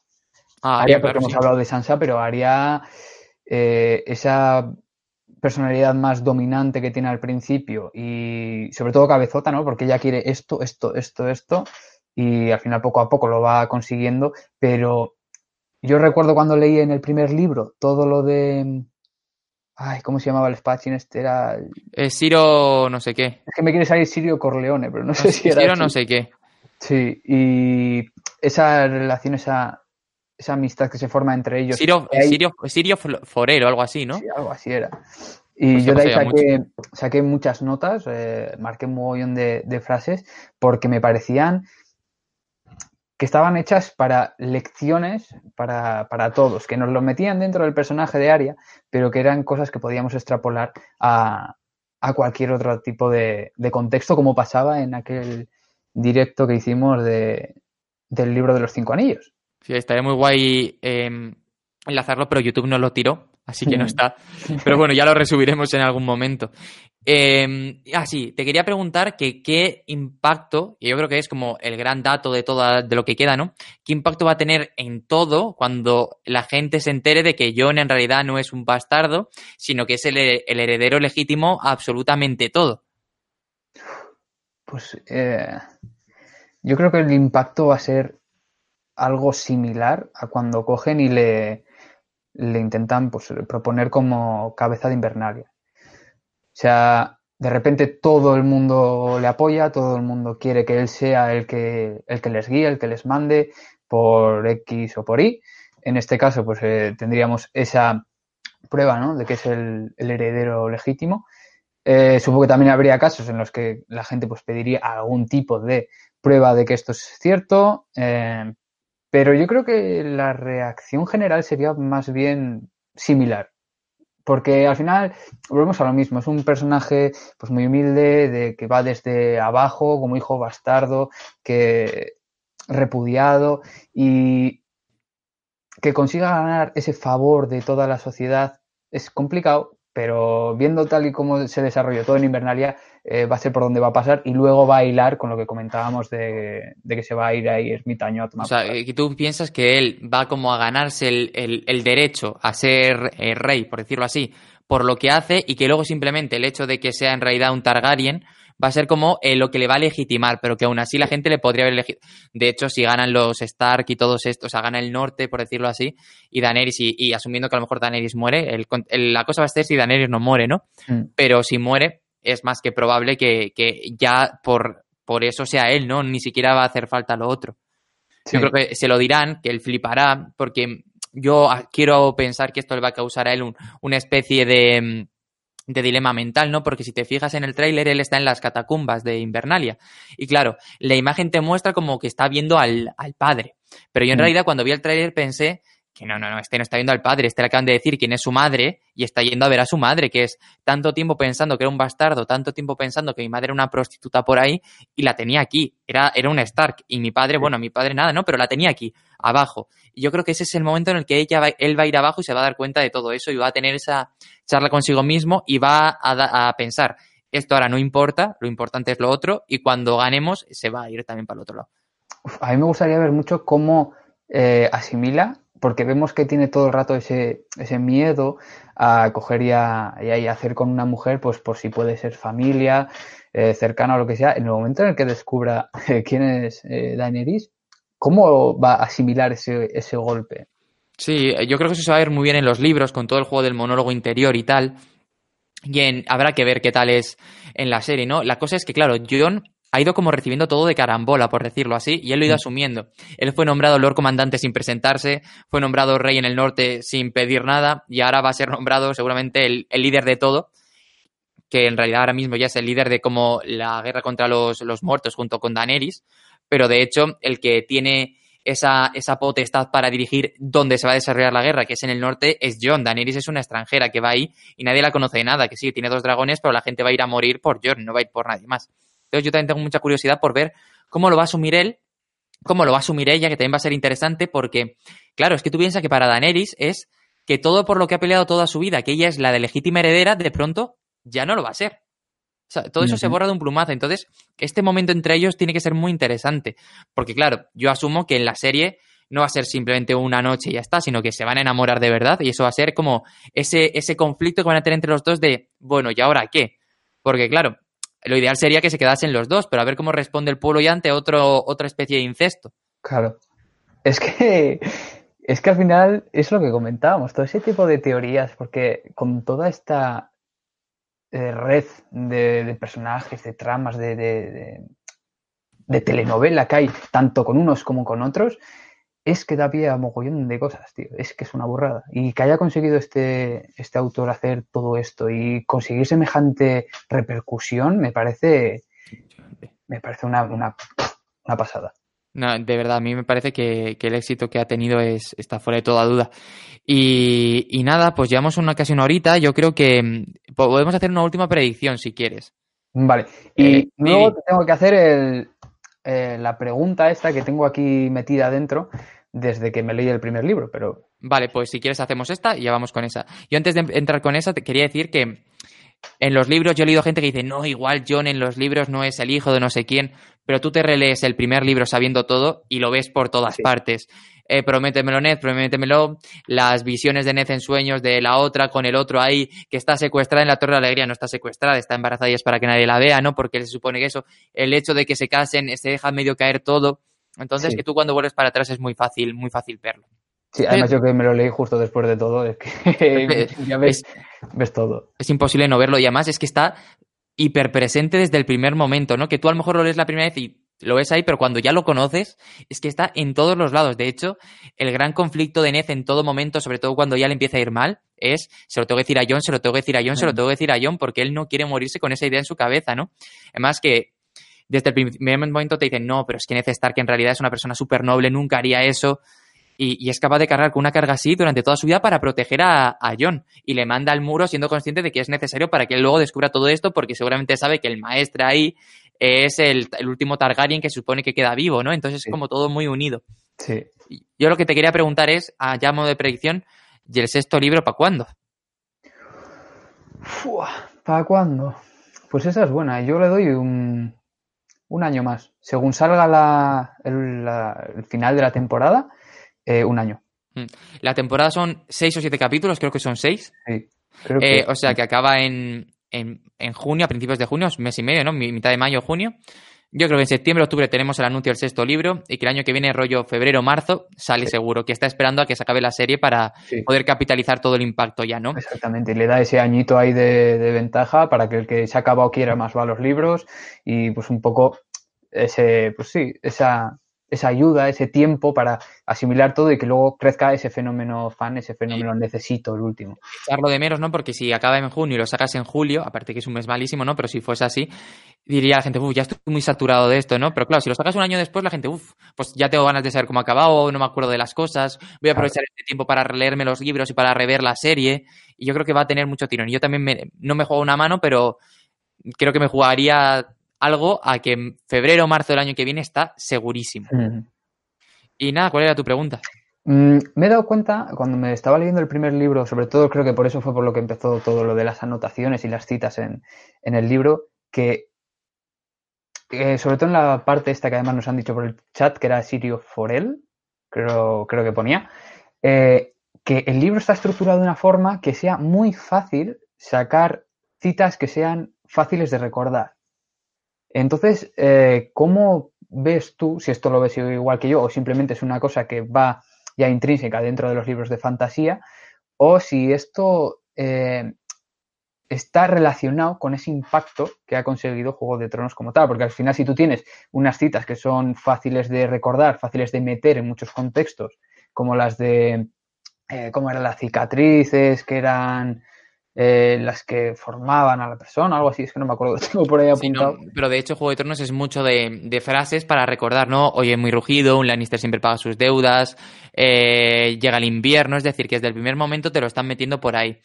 Ah, Aria, porque hemos hablado de Sansa, pero Aria, eh, esa personalidad más dominante que tiene al principio y sobre todo cabezota, ¿no? Porque ella quiere esto, esto, esto, esto y al final poco a poco lo va consiguiendo, pero yo recuerdo cuando leí en el primer libro todo lo de Ay, ¿cómo se llamaba el Spatching? Este era. Eh, Ciro no sé qué. Es que me quiere salir Sirio Corleone, pero no sé si era. Ciro no sé qué. Sí, y esa relación, esa, esa amistad que se forma entre ellos. Sirio, Sirio, Forero, algo así, ¿no? Sí, algo así era. Y pues yo de ahí saqué, saqué, muchas notas, eh, marqué un mogollón de, de frases, porque me parecían que estaban hechas para lecciones para, todos, que nos lo metían dentro del personaje de Aria, pero que eran cosas que podíamos extrapolar a, cualquier otro tipo de, contexto, como pasaba en aquel directo que hicimos de, del libro de los cinco anillos. Sí, estaría muy guay em, enlazarlo, pero YouTube no lo tiró, así que no [LAUGHS] está. Pero bueno, ya lo resubiremos en algún momento. Eh, ah, sí, te quería preguntar que qué impacto, y yo creo que es como el gran dato de todo de lo que queda, ¿no? ¿Qué impacto va a tener en todo cuando la gente se entere de que John en realidad no es un bastardo, sino que es el, heredero legítimo a absolutamente todo? Pues eh, yo creo que el impacto va a ser algo similar a cuando cogen y le, le intentan pues, proponer como cabeza de invernaria. O sea, de repente todo el mundo le apoya, todo el mundo quiere que él sea el que, el que les guíe, el que les mande, por X o por Y. En este caso, pues eh, tendríamos esa prueba ¿no? de que es el, heredero legítimo. Eh, supongo que también habría casos en los que la gente pues, pediría algún tipo de prueba de que esto es cierto, eh, pero yo creo que la reacción general sería más bien similar. Porque al final volvemos a lo mismo, es un personaje pues muy humilde, de que va desde abajo, como hijo bastardo, que repudiado y que consiga ganar ese favor de toda la sociedad es complicado, pero viendo tal y como se desarrolló todo en Invernalia, eh, va a ser por donde va a pasar y luego va a hilar con lo que comentábamos de, que se va a ir ahí ermitaño a tomar. O sea, que tú piensas que él va como a ganarse el, derecho a ser eh, rey, por decirlo así, por lo que hace y que luego simplemente el hecho de que sea en realidad un Targaryen va a ser como eh, lo que le va a legitimar, pero que aún así la gente le podría haber elegido. De hecho, si ganan los Stark y todos estos, o sea, gana el norte, por decirlo así, y Daenerys, y, asumiendo que a lo mejor Daenerys muere, la cosa va a ser si Daenerys no muere, ¿no? Mm. Pero si muere, es más que probable que, ya por, por eso sea él, ¿no? Ni siquiera va a hacer falta lo otro. Yo creo que se lo dirán, que él flipará, porque yo quiero pensar que esto le va a causar a él una especie de de dilema mental, ¿no? Porque si te fijas en el tráiler, él está en las catacumbas de Invernalia. Y claro, la imagen te muestra como que está viendo al, al padre. Pero yo en mm. realidad cuando vi el tráiler pensé que no, no, no, este no está viendo al padre, este le acaban de decir quién es su madre y está yendo a ver a su madre, que es tanto tiempo pensando que era un bastardo, tanto tiempo pensando que mi madre era una prostituta por ahí y la tenía aquí, era, era un Stark y mi padre, bueno, mi padre nada, ¿no? Pero la tenía aquí, abajo. Y yo creo que ese es el momento en el que ella él va a ir abajo y se va a dar cuenta de todo eso y va a tener esa charla consigo mismo y va a, a pensar, esto ahora no importa, lo importante es lo otro y cuando ganemos se va a ir también para el otro lado. A mí me gustaría ver mucho cómo eh, asimila porque vemos que tiene todo el rato ese, ese miedo a coger y a, hacer con una mujer, pues por si puede ser familia, eh, cercana o lo que sea. En el momento en el que descubra [LAUGHS] eh, quién es eh, Daenerys, ¿cómo va a asimilar ese, ese golpe? Sí, yo creo que eso se va a ver muy bien en los libros, con todo el juego del monólogo interior y tal. Y habrá que ver qué tal es en la serie, ¿no? La cosa es que, claro, John ha ido como recibiendo todo de carambola, por decirlo así, y él lo ha ido mm. asumiendo. Él fue nombrado Lord Comandante sin presentarse, fue nombrado Rey en el Norte sin pedir nada, y ahora va a ser nombrado seguramente el, líder de todo, que en realidad ahora mismo ya es el líder de como la guerra contra los, muertos junto con Daenerys, pero de hecho el que tiene esa, esa potestad para dirigir dónde se va a desarrollar la guerra, que es en el norte, es Jon. Daenerys es una extranjera que va ahí y nadie la conoce de nada, que sí, tiene dos dragones, pero la gente va a ir a morir por Jon, no va a ir por nadie más. Entonces yo también tengo mucha curiosidad por ver cómo lo va a asumir él, cómo lo va a asumir ella, que también va a ser interesante porque, claro, es que tú piensas que para Daenerys es que todo por lo que ha peleado toda su vida, que ella es la de legítima heredera, de pronto ya no lo va a ser. O sea, todo eso se borra de un plumazo. Entonces, este momento entre ellos tiene que ser muy interesante. Porque, claro, yo asumo que en la serie no va a ser simplemente una noche y ya está, sino que se van a enamorar de verdad. Y eso va a ser como ese, ese conflicto que van a tener entre los dos de, bueno, ¿y ahora qué? Porque, claro, lo ideal sería que se quedasen los dos, pero a ver cómo responde el pueblo ya ante otro, otra especie de incesto. Claro. Es que, [LAUGHS] es que al final es lo que comentábamos, todo ese tipo de teorías, porque con toda esta eh, red de, personajes, de tramas, de, de, telenovela que hay, tanto con unos como con otros, es que da pie a mogollón de cosas, tío. Es que es una burrada. Y que haya conseguido este, este autor hacer todo esto y conseguir semejante repercusión, me parece. Me parece una, una, pasada. No, de verdad, a mí me parece que, el éxito que ha tenido es, está fuera de toda duda. Y, y, nada, pues llevamos una, casi una horita. Yo creo que mm, podemos hacer una última predicción si quieres. Vale. Y eh, luego tengo que hacer el, eh, la pregunta esta que tengo aquí metida dentro desde que me leí el primer libro, pero... Vale, pues si quieres hacemos esta y ya vamos con esa. Yo antes de entrar con esa te quería decir que en los libros yo he leído gente que dice, no, igual John en los libros no es el hijo de no sé quién, pero tú te relees el primer libro sabiendo todo y lo ves por todas partes. Eh, prométemelo Ned, prométemelo, las visiones de Ned en sueños de la otra con el otro ahí, que está secuestrada en la Torre de Alegría, no está secuestrada, está embarazada y es para que nadie la vea, ¿no? Porque se supone que eso, el hecho de que se casen, se deja medio caer todo, entonces que tú cuando vuelves para atrás es muy fácil, muy fácil verlo. Sí, además yo que me lo leí justo después de todo, es que ya [LAUGHS] ves, ves todo. Es imposible no verlo y además es que está hiper presente desde el primer momento, ¿no? Que tú a lo mejor lo lees la primera vez y lo ves ahí, pero cuando ya lo conoces, es que está en todos los lados. De hecho, el gran conflicto de Ned en todo momento, sobre todo cuando ya le empieza a ir mal, es se lo tengo que decir a John, se lo tengo que decir a John, se lo tengo que decir a John, porque él no quiere morirse con esa idea en su cabeza, ¿no? Además que desde el primer momento te dicen, no, pero es que Ned Stark en realidad es una persona súper noble, nunca haría eso. Y, es capaz de cargar con una carga así durante toda su vida para proteger a, John. Y le manda al muro siendo consciente de que es necesario para que él luego descubra todo esto, porque seguramente sabe que el maestro ahí es el, último Targaryen que supone que queda vivo, ¿no? Entonces es como todo muy unido. Sí. Yo lo que te quería preguntar es, a ya modo de predicción, ¿y el sexto libro para cuándo? ¿Para cuándo? Pues esa es buena. Yo le doy un, un año más. Según salga la, el, final de la temporada, eh, un año. Mm. La temporada son seis o siete capítulos, creo que son seis. Sí. Eh, o sea, que acaba en, en, en, junio, a principios de junio, mes y medio, ¿no? Mitad de mayo, junio. Yo creo que en septiembre, octubre tenemos el anuncio del sexto libro y que el año que viene, rollo febrero, marzo, sale seguro, que está esperando a que se acabe la serie para poder capitalizar todo el impacto ya, ¿no? Exactamente, le da ese añito ahí de, de, ventaja para que el que se ha acabado quiera más va a los libros y pues un poco ese, pues sí, esa, esa ayuda, ese tiempo para asimilar todo y que luego crezca ese fenómeno fan, ese fenómeno necesito, el último. Echarlo de menos, ¿no? Porque si acaba en junio y lo sacas en julio, aparte que es un mes malísimo, ¿no? Pero si fuese así, diría la gente, uff, ya estoy muy saturado de esto, ¿no? Pero claro, si lo sacas un año después, la gente, uff, pues ya tengo ganas de saber cómo ha acabado, no me acuerdo de las cosas, voy a aprovechar este tiempo para releerme los libros y para rever la serie, y yo creo que va a tener mucho tirón. Y yo también no me juego una mano, pero creo que me jugaría algo a que en febrero o marzo del año que viene está segurísimo. Y nada, ¿cuál era tu pregunta? Mm, me he dado cuenta cuando me estaba leyendo el primer libro, sobre todo creo que por eso fue por lo que empezó todo lo de las anotaciones y las citas en, el libro, que sobre todo en la parte esta que además nos han dicho por el chat, que era Sirio Forel, creo, creo que ponía, eh, que el libro está estructurado de una forma que sea muy fácil sacar citas que sean fáciles de recordar. Entonces, eh, ¿cómo ves tú, si esto lo ves igual que yo, o simplemente es una cosa que va ya intrínseca dentro de los libros de fantasía, o si esto eh, está relacionado con ese impacto que ha conseguido Juego de Tronos como tal, porque al final si tú tienes unas citas que son fáciles de recordar, fáciles de meter en muchos contextos, como las de, eh, cómo eran las cicatrices, que eran eh, las que formaban a la persona, algo así, es que no me acuerdo, [LAUGHS] tengo por ahí apuntado. pero de hecho Juego de Tronos es mucho de, frases para recordar, ¿no? Oye, muy rugido, un Lannister siempre paga sus deudas, eh, llega el invierno, es decir, que desde el primer momento te lo están metiendo por ahí.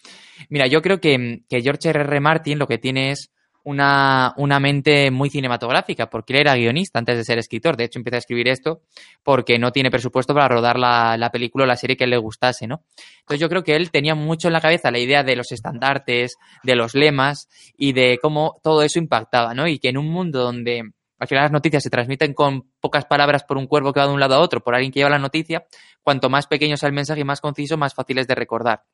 Mira, yo creo que, que George R. R. Martin lo que tiene es una, una, mente muy cinematográfica, porque él era guionista antes de ser escritor. De hecho, empieza a escribir esto porque no tiene presupuesto para rodar la, la película o la serie que le gustase, ¿no? Entonces yo creo que él tenía mucho en la cabeza la idea de los estandartes, de los lemas y de cómo todo eso impactaba, ¿no? Y que en un mundo donde al final las noticias se transmiten con pocas palabras por un cuervo que va de un lado a otro, por alguien que lleva la noticia, cuanto más pequeño sea el mensaje y más conciso, más fácil es de recordar.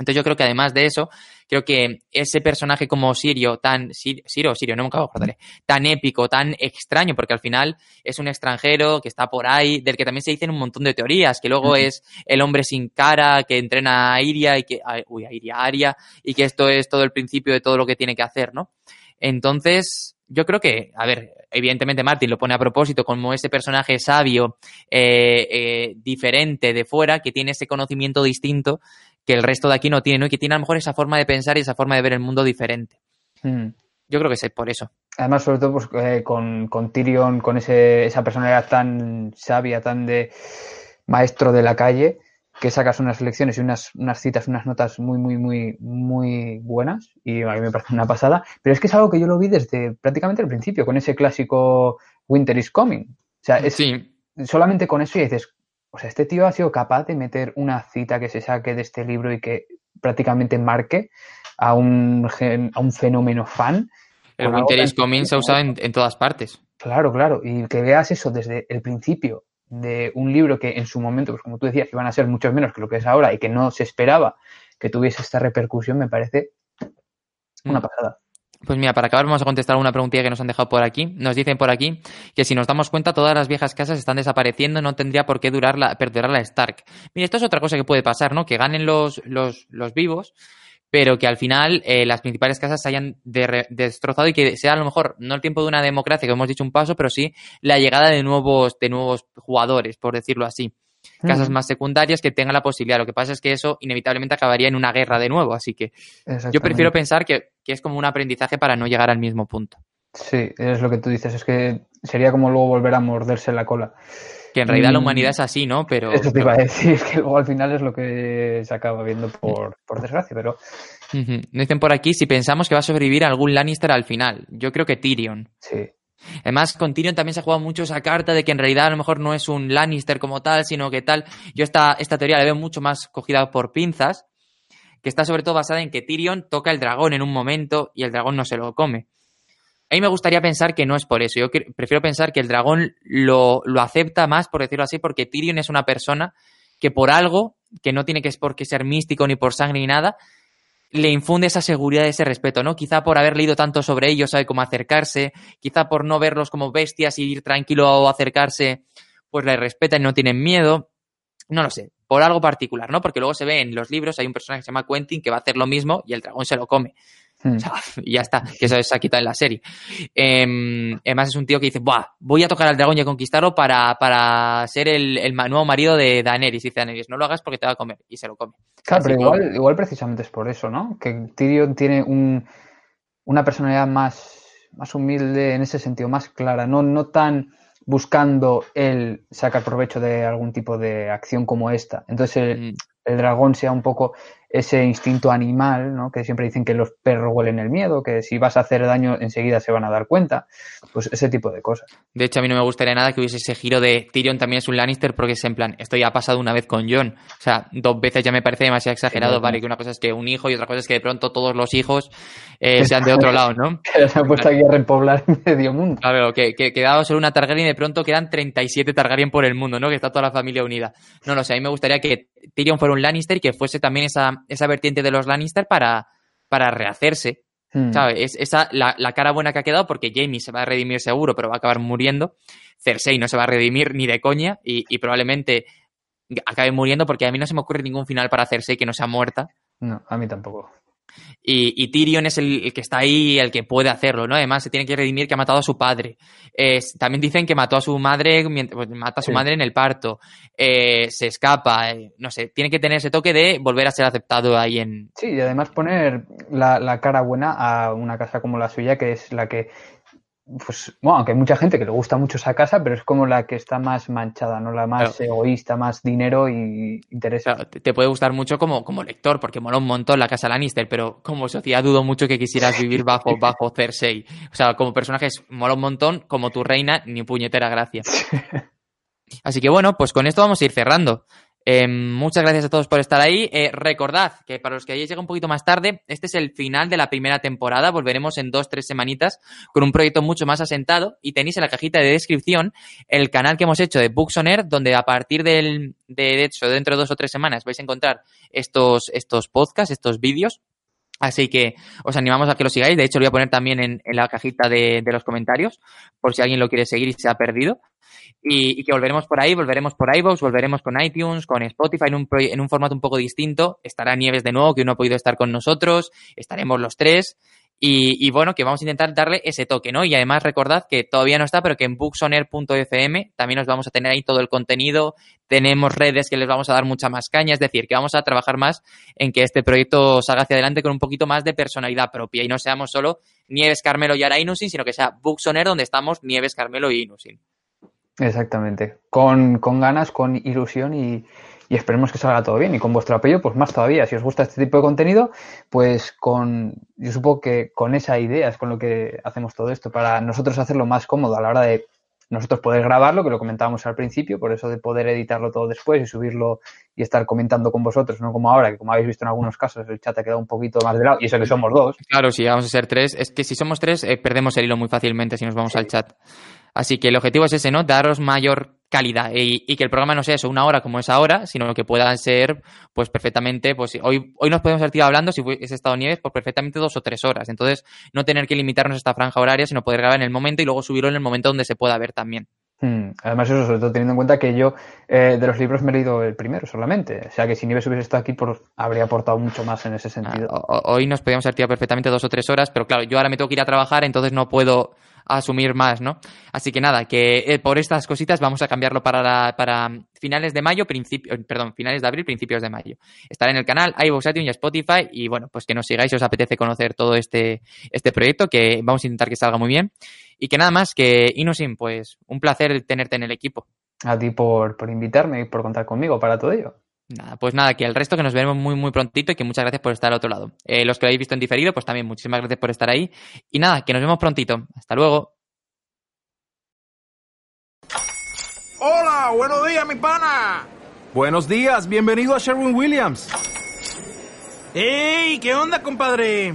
Entonces yo creo que además de eso, creo que ese personaje como Sirio, tan, Sirio, Sirio, no me acabo de tan épico, tan extraño, porque al final es un extranjero que está por ahí, del que también se dicen un montón de teorías, que luego es el hombre sin cara, que entrena a Iria y que, uy, a Iria, Aria, y que esto es todo el principio de todo lo que tiene que hacer, ¿no? Entonces, yo creo que, a ver, evidentemente Martin lo pone a propósito como ese personaje sabio, eh, eh, diferente de fuera, que tiene ese conocimiento distinto que el resto de aquí no tiene, ¿no? Y que tiene a lo mejor esa forma de pensar y esa forma de ver el mundo diferente. Hmm. Yo creo que es por eso. Además, sobre todo pues, eh, con, con, Tyrion, con ese, esa personalidad tan sabia, tan de maestro de la calle, que sacas unas lecciones y unas, unas citas, unas notas muy, muy, muy, muy buenas y a mí me parece una pasada. Pero es que es algo que yo lo vi desde prácticamente el principio, con ese clásico Winter is Coming. O sea, es, solamente con eso y dices, o sea, este tío ha sido capaz de meter una cita que se saque de este libro y que prácticamente marque a un, a un fenómeno fan. El Winter is Coming se ha usado en, todas partes. Claro, claro. Y que veas eso desde el principio de un libro que en su momento, pues como tú decías, iban a ser muchos menos que lo que es ahora y que no se esperaba que tuviese esta repercusión, me parece una mm. pasada. Pues mira, para acabar vamos a contestar una preguntilla que nos han dejado por aquí. Nos dicen por aquí que si nos damos cuenta todas las viejas casas están desapareciendo, no tendría por qué durar la, perdurar la Stark. Mira, esto es otra cosa que puede pasar, ¿no? Que ganen los, los, los vivos, pero que al final eh, las principales casas se hayan destrozado y que sea a lo mejor no el tiempo de una democracia, que hemos dicho un paso, pero sí la llegada de nuevos, de nuevos jugadores, por decirlo así. Casas más secundarias que tengan la posibilidad. Lo que pasa es que eso inevitablemente acabaría en una guerra de nuevo. Así que yo prefiero pensar que, que es como un aprendizaje para no llegar al mismo punto. Sí, es lo que tú dices. Es que sería como luego volver a morderse la cola. Que en realidad la humanidad es así, ¿no? Pero. Eso te iba a decir, [LAUGHS] que luego al final es lo que se acaba viendo por, desgracia, pero. Dicen por aquí si pensamos que va a sobrevivir algún Lannister al final. Yo creo que Tyrion. Sí. Además, con Tyrion también se ha jugado mucho esa carta de que en realidad a lo mejor no es un Lannister como tal, sino que tal. Yo esta, esta teoría la veo mucho más cogida por pinzas, que está sobre todo basada en que Tyrion toca el dragón en un momento y el dragón no se lo come. A mí me gustaría pensar que no es por eso. Yo prefiero pensar que el dragón lo, acepta más, por decirlo así, porque Tyrion es una persona que por algo, que no tiene que por qué ser místico ni por sangre ni nada, le infunde esa seguridad ese respeto, ¿no? Quizá por haber leído tanto sobre ellos, sabe cómo acercarse, quizá por no verlos como bestias y ir tranquilo o acercarse, pues le respeta y no tienen miedo. No lo sé, por algo particular, ¿no? Porque luego se ve en los libros, hay un personaje que se llama Quentin que va a hacer lo mismo y el dragón se lo come. Hmm. [LAUGHS] y ya está, que eso se ha quitado en la serie. Em, además es un tío que dice, Buah, voy a tocar al dragón y a conquistarlo para, para ser el, el, nuevo marido de Daenerys. Y dice Daenerys, no lo hagas porque te va a comer. Y se lo come. Claro, pero igual, igual precisamente es por eso, ¿no? Que Tyrion tiene un, una personalidad más, más humilde en ese sentido, más clara, no, no tan buscando él sacar provecho de algún tipo de acción como esta. Entonces mm el dragón sea un poco ese instinto animal, ¿no? Que siempre dicen que los perros huelen el miedo, que si vas a hacer daño enseguida se van a dar cuenta, pues ese tipo de cosas. De hecho, a mí no me gustaría nada que hubiese ese giro de Tyrion también es un Lannister porque es en plan, esto ya ha pasado una vez con Jon, o sea, dos veces ya me parece demasiado exagerado, vale, que una cosa es que un hijo y otra cosa es que de pronto todos los hijos eh, sean de otro lado, ¿no? [LAUGHS] se han puesto aquí a repoblar medio mundo. Claro, que, que quedaba solo una Targaryen y de pronto quedan 37 Targaryen por el mundo, ¿no? Que está toda la familia unida. No, no sé, a mí me gustaría que Tyrion fuera un Lannister y que fuese también esa, esa vertiente de los Lannister para, para rehacerse. Hmm. ¿Sabes? Es esa la, la, cara buena que ha quedado porque Jamie se va a redimir seguro, pero va a acabar muriendo. Cersei no se va a redimir ni de coña y, y probablemente acabe muriendo porque a mí no se me ocurre ningún final para Cersei que no sea muerta. No, a mí tampoco. Y, Tyrion es el, que está ahí, el que puede hacerlo, ¿no? Además, se tiene que redimir que ha matado a su padre. también dicen que mató a su madre, pues, mata a su madre en el parto. Eh, se escapa, eh, no sé, tiene que tener ese toque de volver a ser aceptado ahí en. Sí, y además poner la, la cara buena a una casa como la suya, que es la que pues, bueno, aunque hay mucha gente que le gusta mucho esa casa, pero es como la que está más manchada, ¿no? La más egoísta, más dinero y interés. te puede gustar mucho como, como lector, porque mola un montón la casa Lannister, pero como sociedad dudo mucho que quisieras vivir bajo, [LAUGHS] bajo Cersei. O sea, como personajes mola un montón, como tu reina, ni puñetera gracia. [LAUGHS] Así que bueno, pues con esto vamos a ir cerrando. Eh, muchas gracias a todos por estar ahí. Eh, recordad que para los que hayáis llegado un poquito más tarde, este es el final de la primera temporada. Volveremos en dos, tres semanitas con un proyecto mucho más asentado. Y tenéis en la cajita de descripción el canal que hemos hecho de Books on donde a partir del, de, hecho, dentro de dos o tres semanas vais a encontrar estos, estos podcasts, estos vídeos. Así que os animamos a que lo sigáis. De hecho, lo voy a poner también en, la cajita de, de, los comentarios, por si alguien lo quiere seguir y se ha perdido y, que volveremos por ahí, volveremos por iVoox, volveremos con iTunes, con Spotify en un, en un formato un poco distinto. Estará Nieves de nuevo, que no ha podido estar con nosotros, estaremos los tres. Y, bueno, que vamos a intentar darle ese toque, ¿no? Y además recordad que todavía no está, pero que en booksoner.fm también nos vamos a tener ahí todo el contenido, tenemos redes que les vamos a dar mucha más caña, es decir, que vamos a trabajar más en que este proyecto salga hacia adelante con un poquito más de personalidad propia y no seamos solo Nieves, Carmelo y Ara Inusin, sino que sea Booksoner donde estamos Nieves, Carmelo y Inusin. Exactamente. Con, con ganas, con ilusión y, y, esperemos que salga todo bien. Y con vuestro apoyo, pues más todavía. Si os gusta este tipo de contenido, pues con, yo supongo que con esa idea es con lo que hacemos todo esto, para nosotros hacerlo más cómodo a la hora de nosotros poder grabarlo, que lo comentábamos al principio, por eso de poder editarlo todo después y subirlo y estar comentando con vosotros, no como ahora, que como habéis visto en algunos casos el chat ha quedado un poquito más de lado, y eso que somos dos. Claro, si vamos a ser tres, es que si somos tres eh, perdemos el hilo muy fácilmente si nos vamos al chat. Así que el objetivo es ese, ¿no? Daros mayor calidad y, que el programa no sea eso, una hora como es ahora, sino que puedan ser, pues perfectamente, pues hoy, hoy nos podemos estar hablando, si es Estado Nieves, pues perfectamente dos o tres horas. Entonces, no tener que limitarnos a esta franja horaria, sino poder grabar en el momento y luego subirlo en el momento donde se pueda ver también. Hmm. Además, eso, sobre todo teniendo en cuenta que yo eh, de los libros me he leído el primero solamente. O sea que si Nieves hubiese estado aquí, pues habría aportado mucho más en ese ah, sentido. hoy nos podíamos haber tirado perfectamente dos o tres horas, pero claro, yo ahora me tengo que ir a trabajar, entonces no puedo asumir más, ¿no? Así que nada, que eh, por estas cositas vamos a cambiarlo para, para finales de mayo, principio, perdón, finales de abril, principios de mayo. Estará en el canal, iVoox, y Spotify y bueno, pues que nos sigáis si os apetece conocer todo este, este proyecto, que vamos a intentar que salga muy bien. Y que nada más, que Inosim, pues un placer tenerte en el equipo. A ti por, por invitarme y por contar conmigo para todo ello. Nada, pues nada, que el resto que nos veremos muy, muy prontito y que muchas gracias por estar al otro lado. Eh, los que lo habéis visto en diferido, pues también muchísimas gracias por estar ahí. Y nada, que nos vemos prontito. Hasta luego. Hola, buenos días, mi pana. Buenos días, bienvenido a Sherwin Williams. ¡Ey! ¿Qué onda, compadre?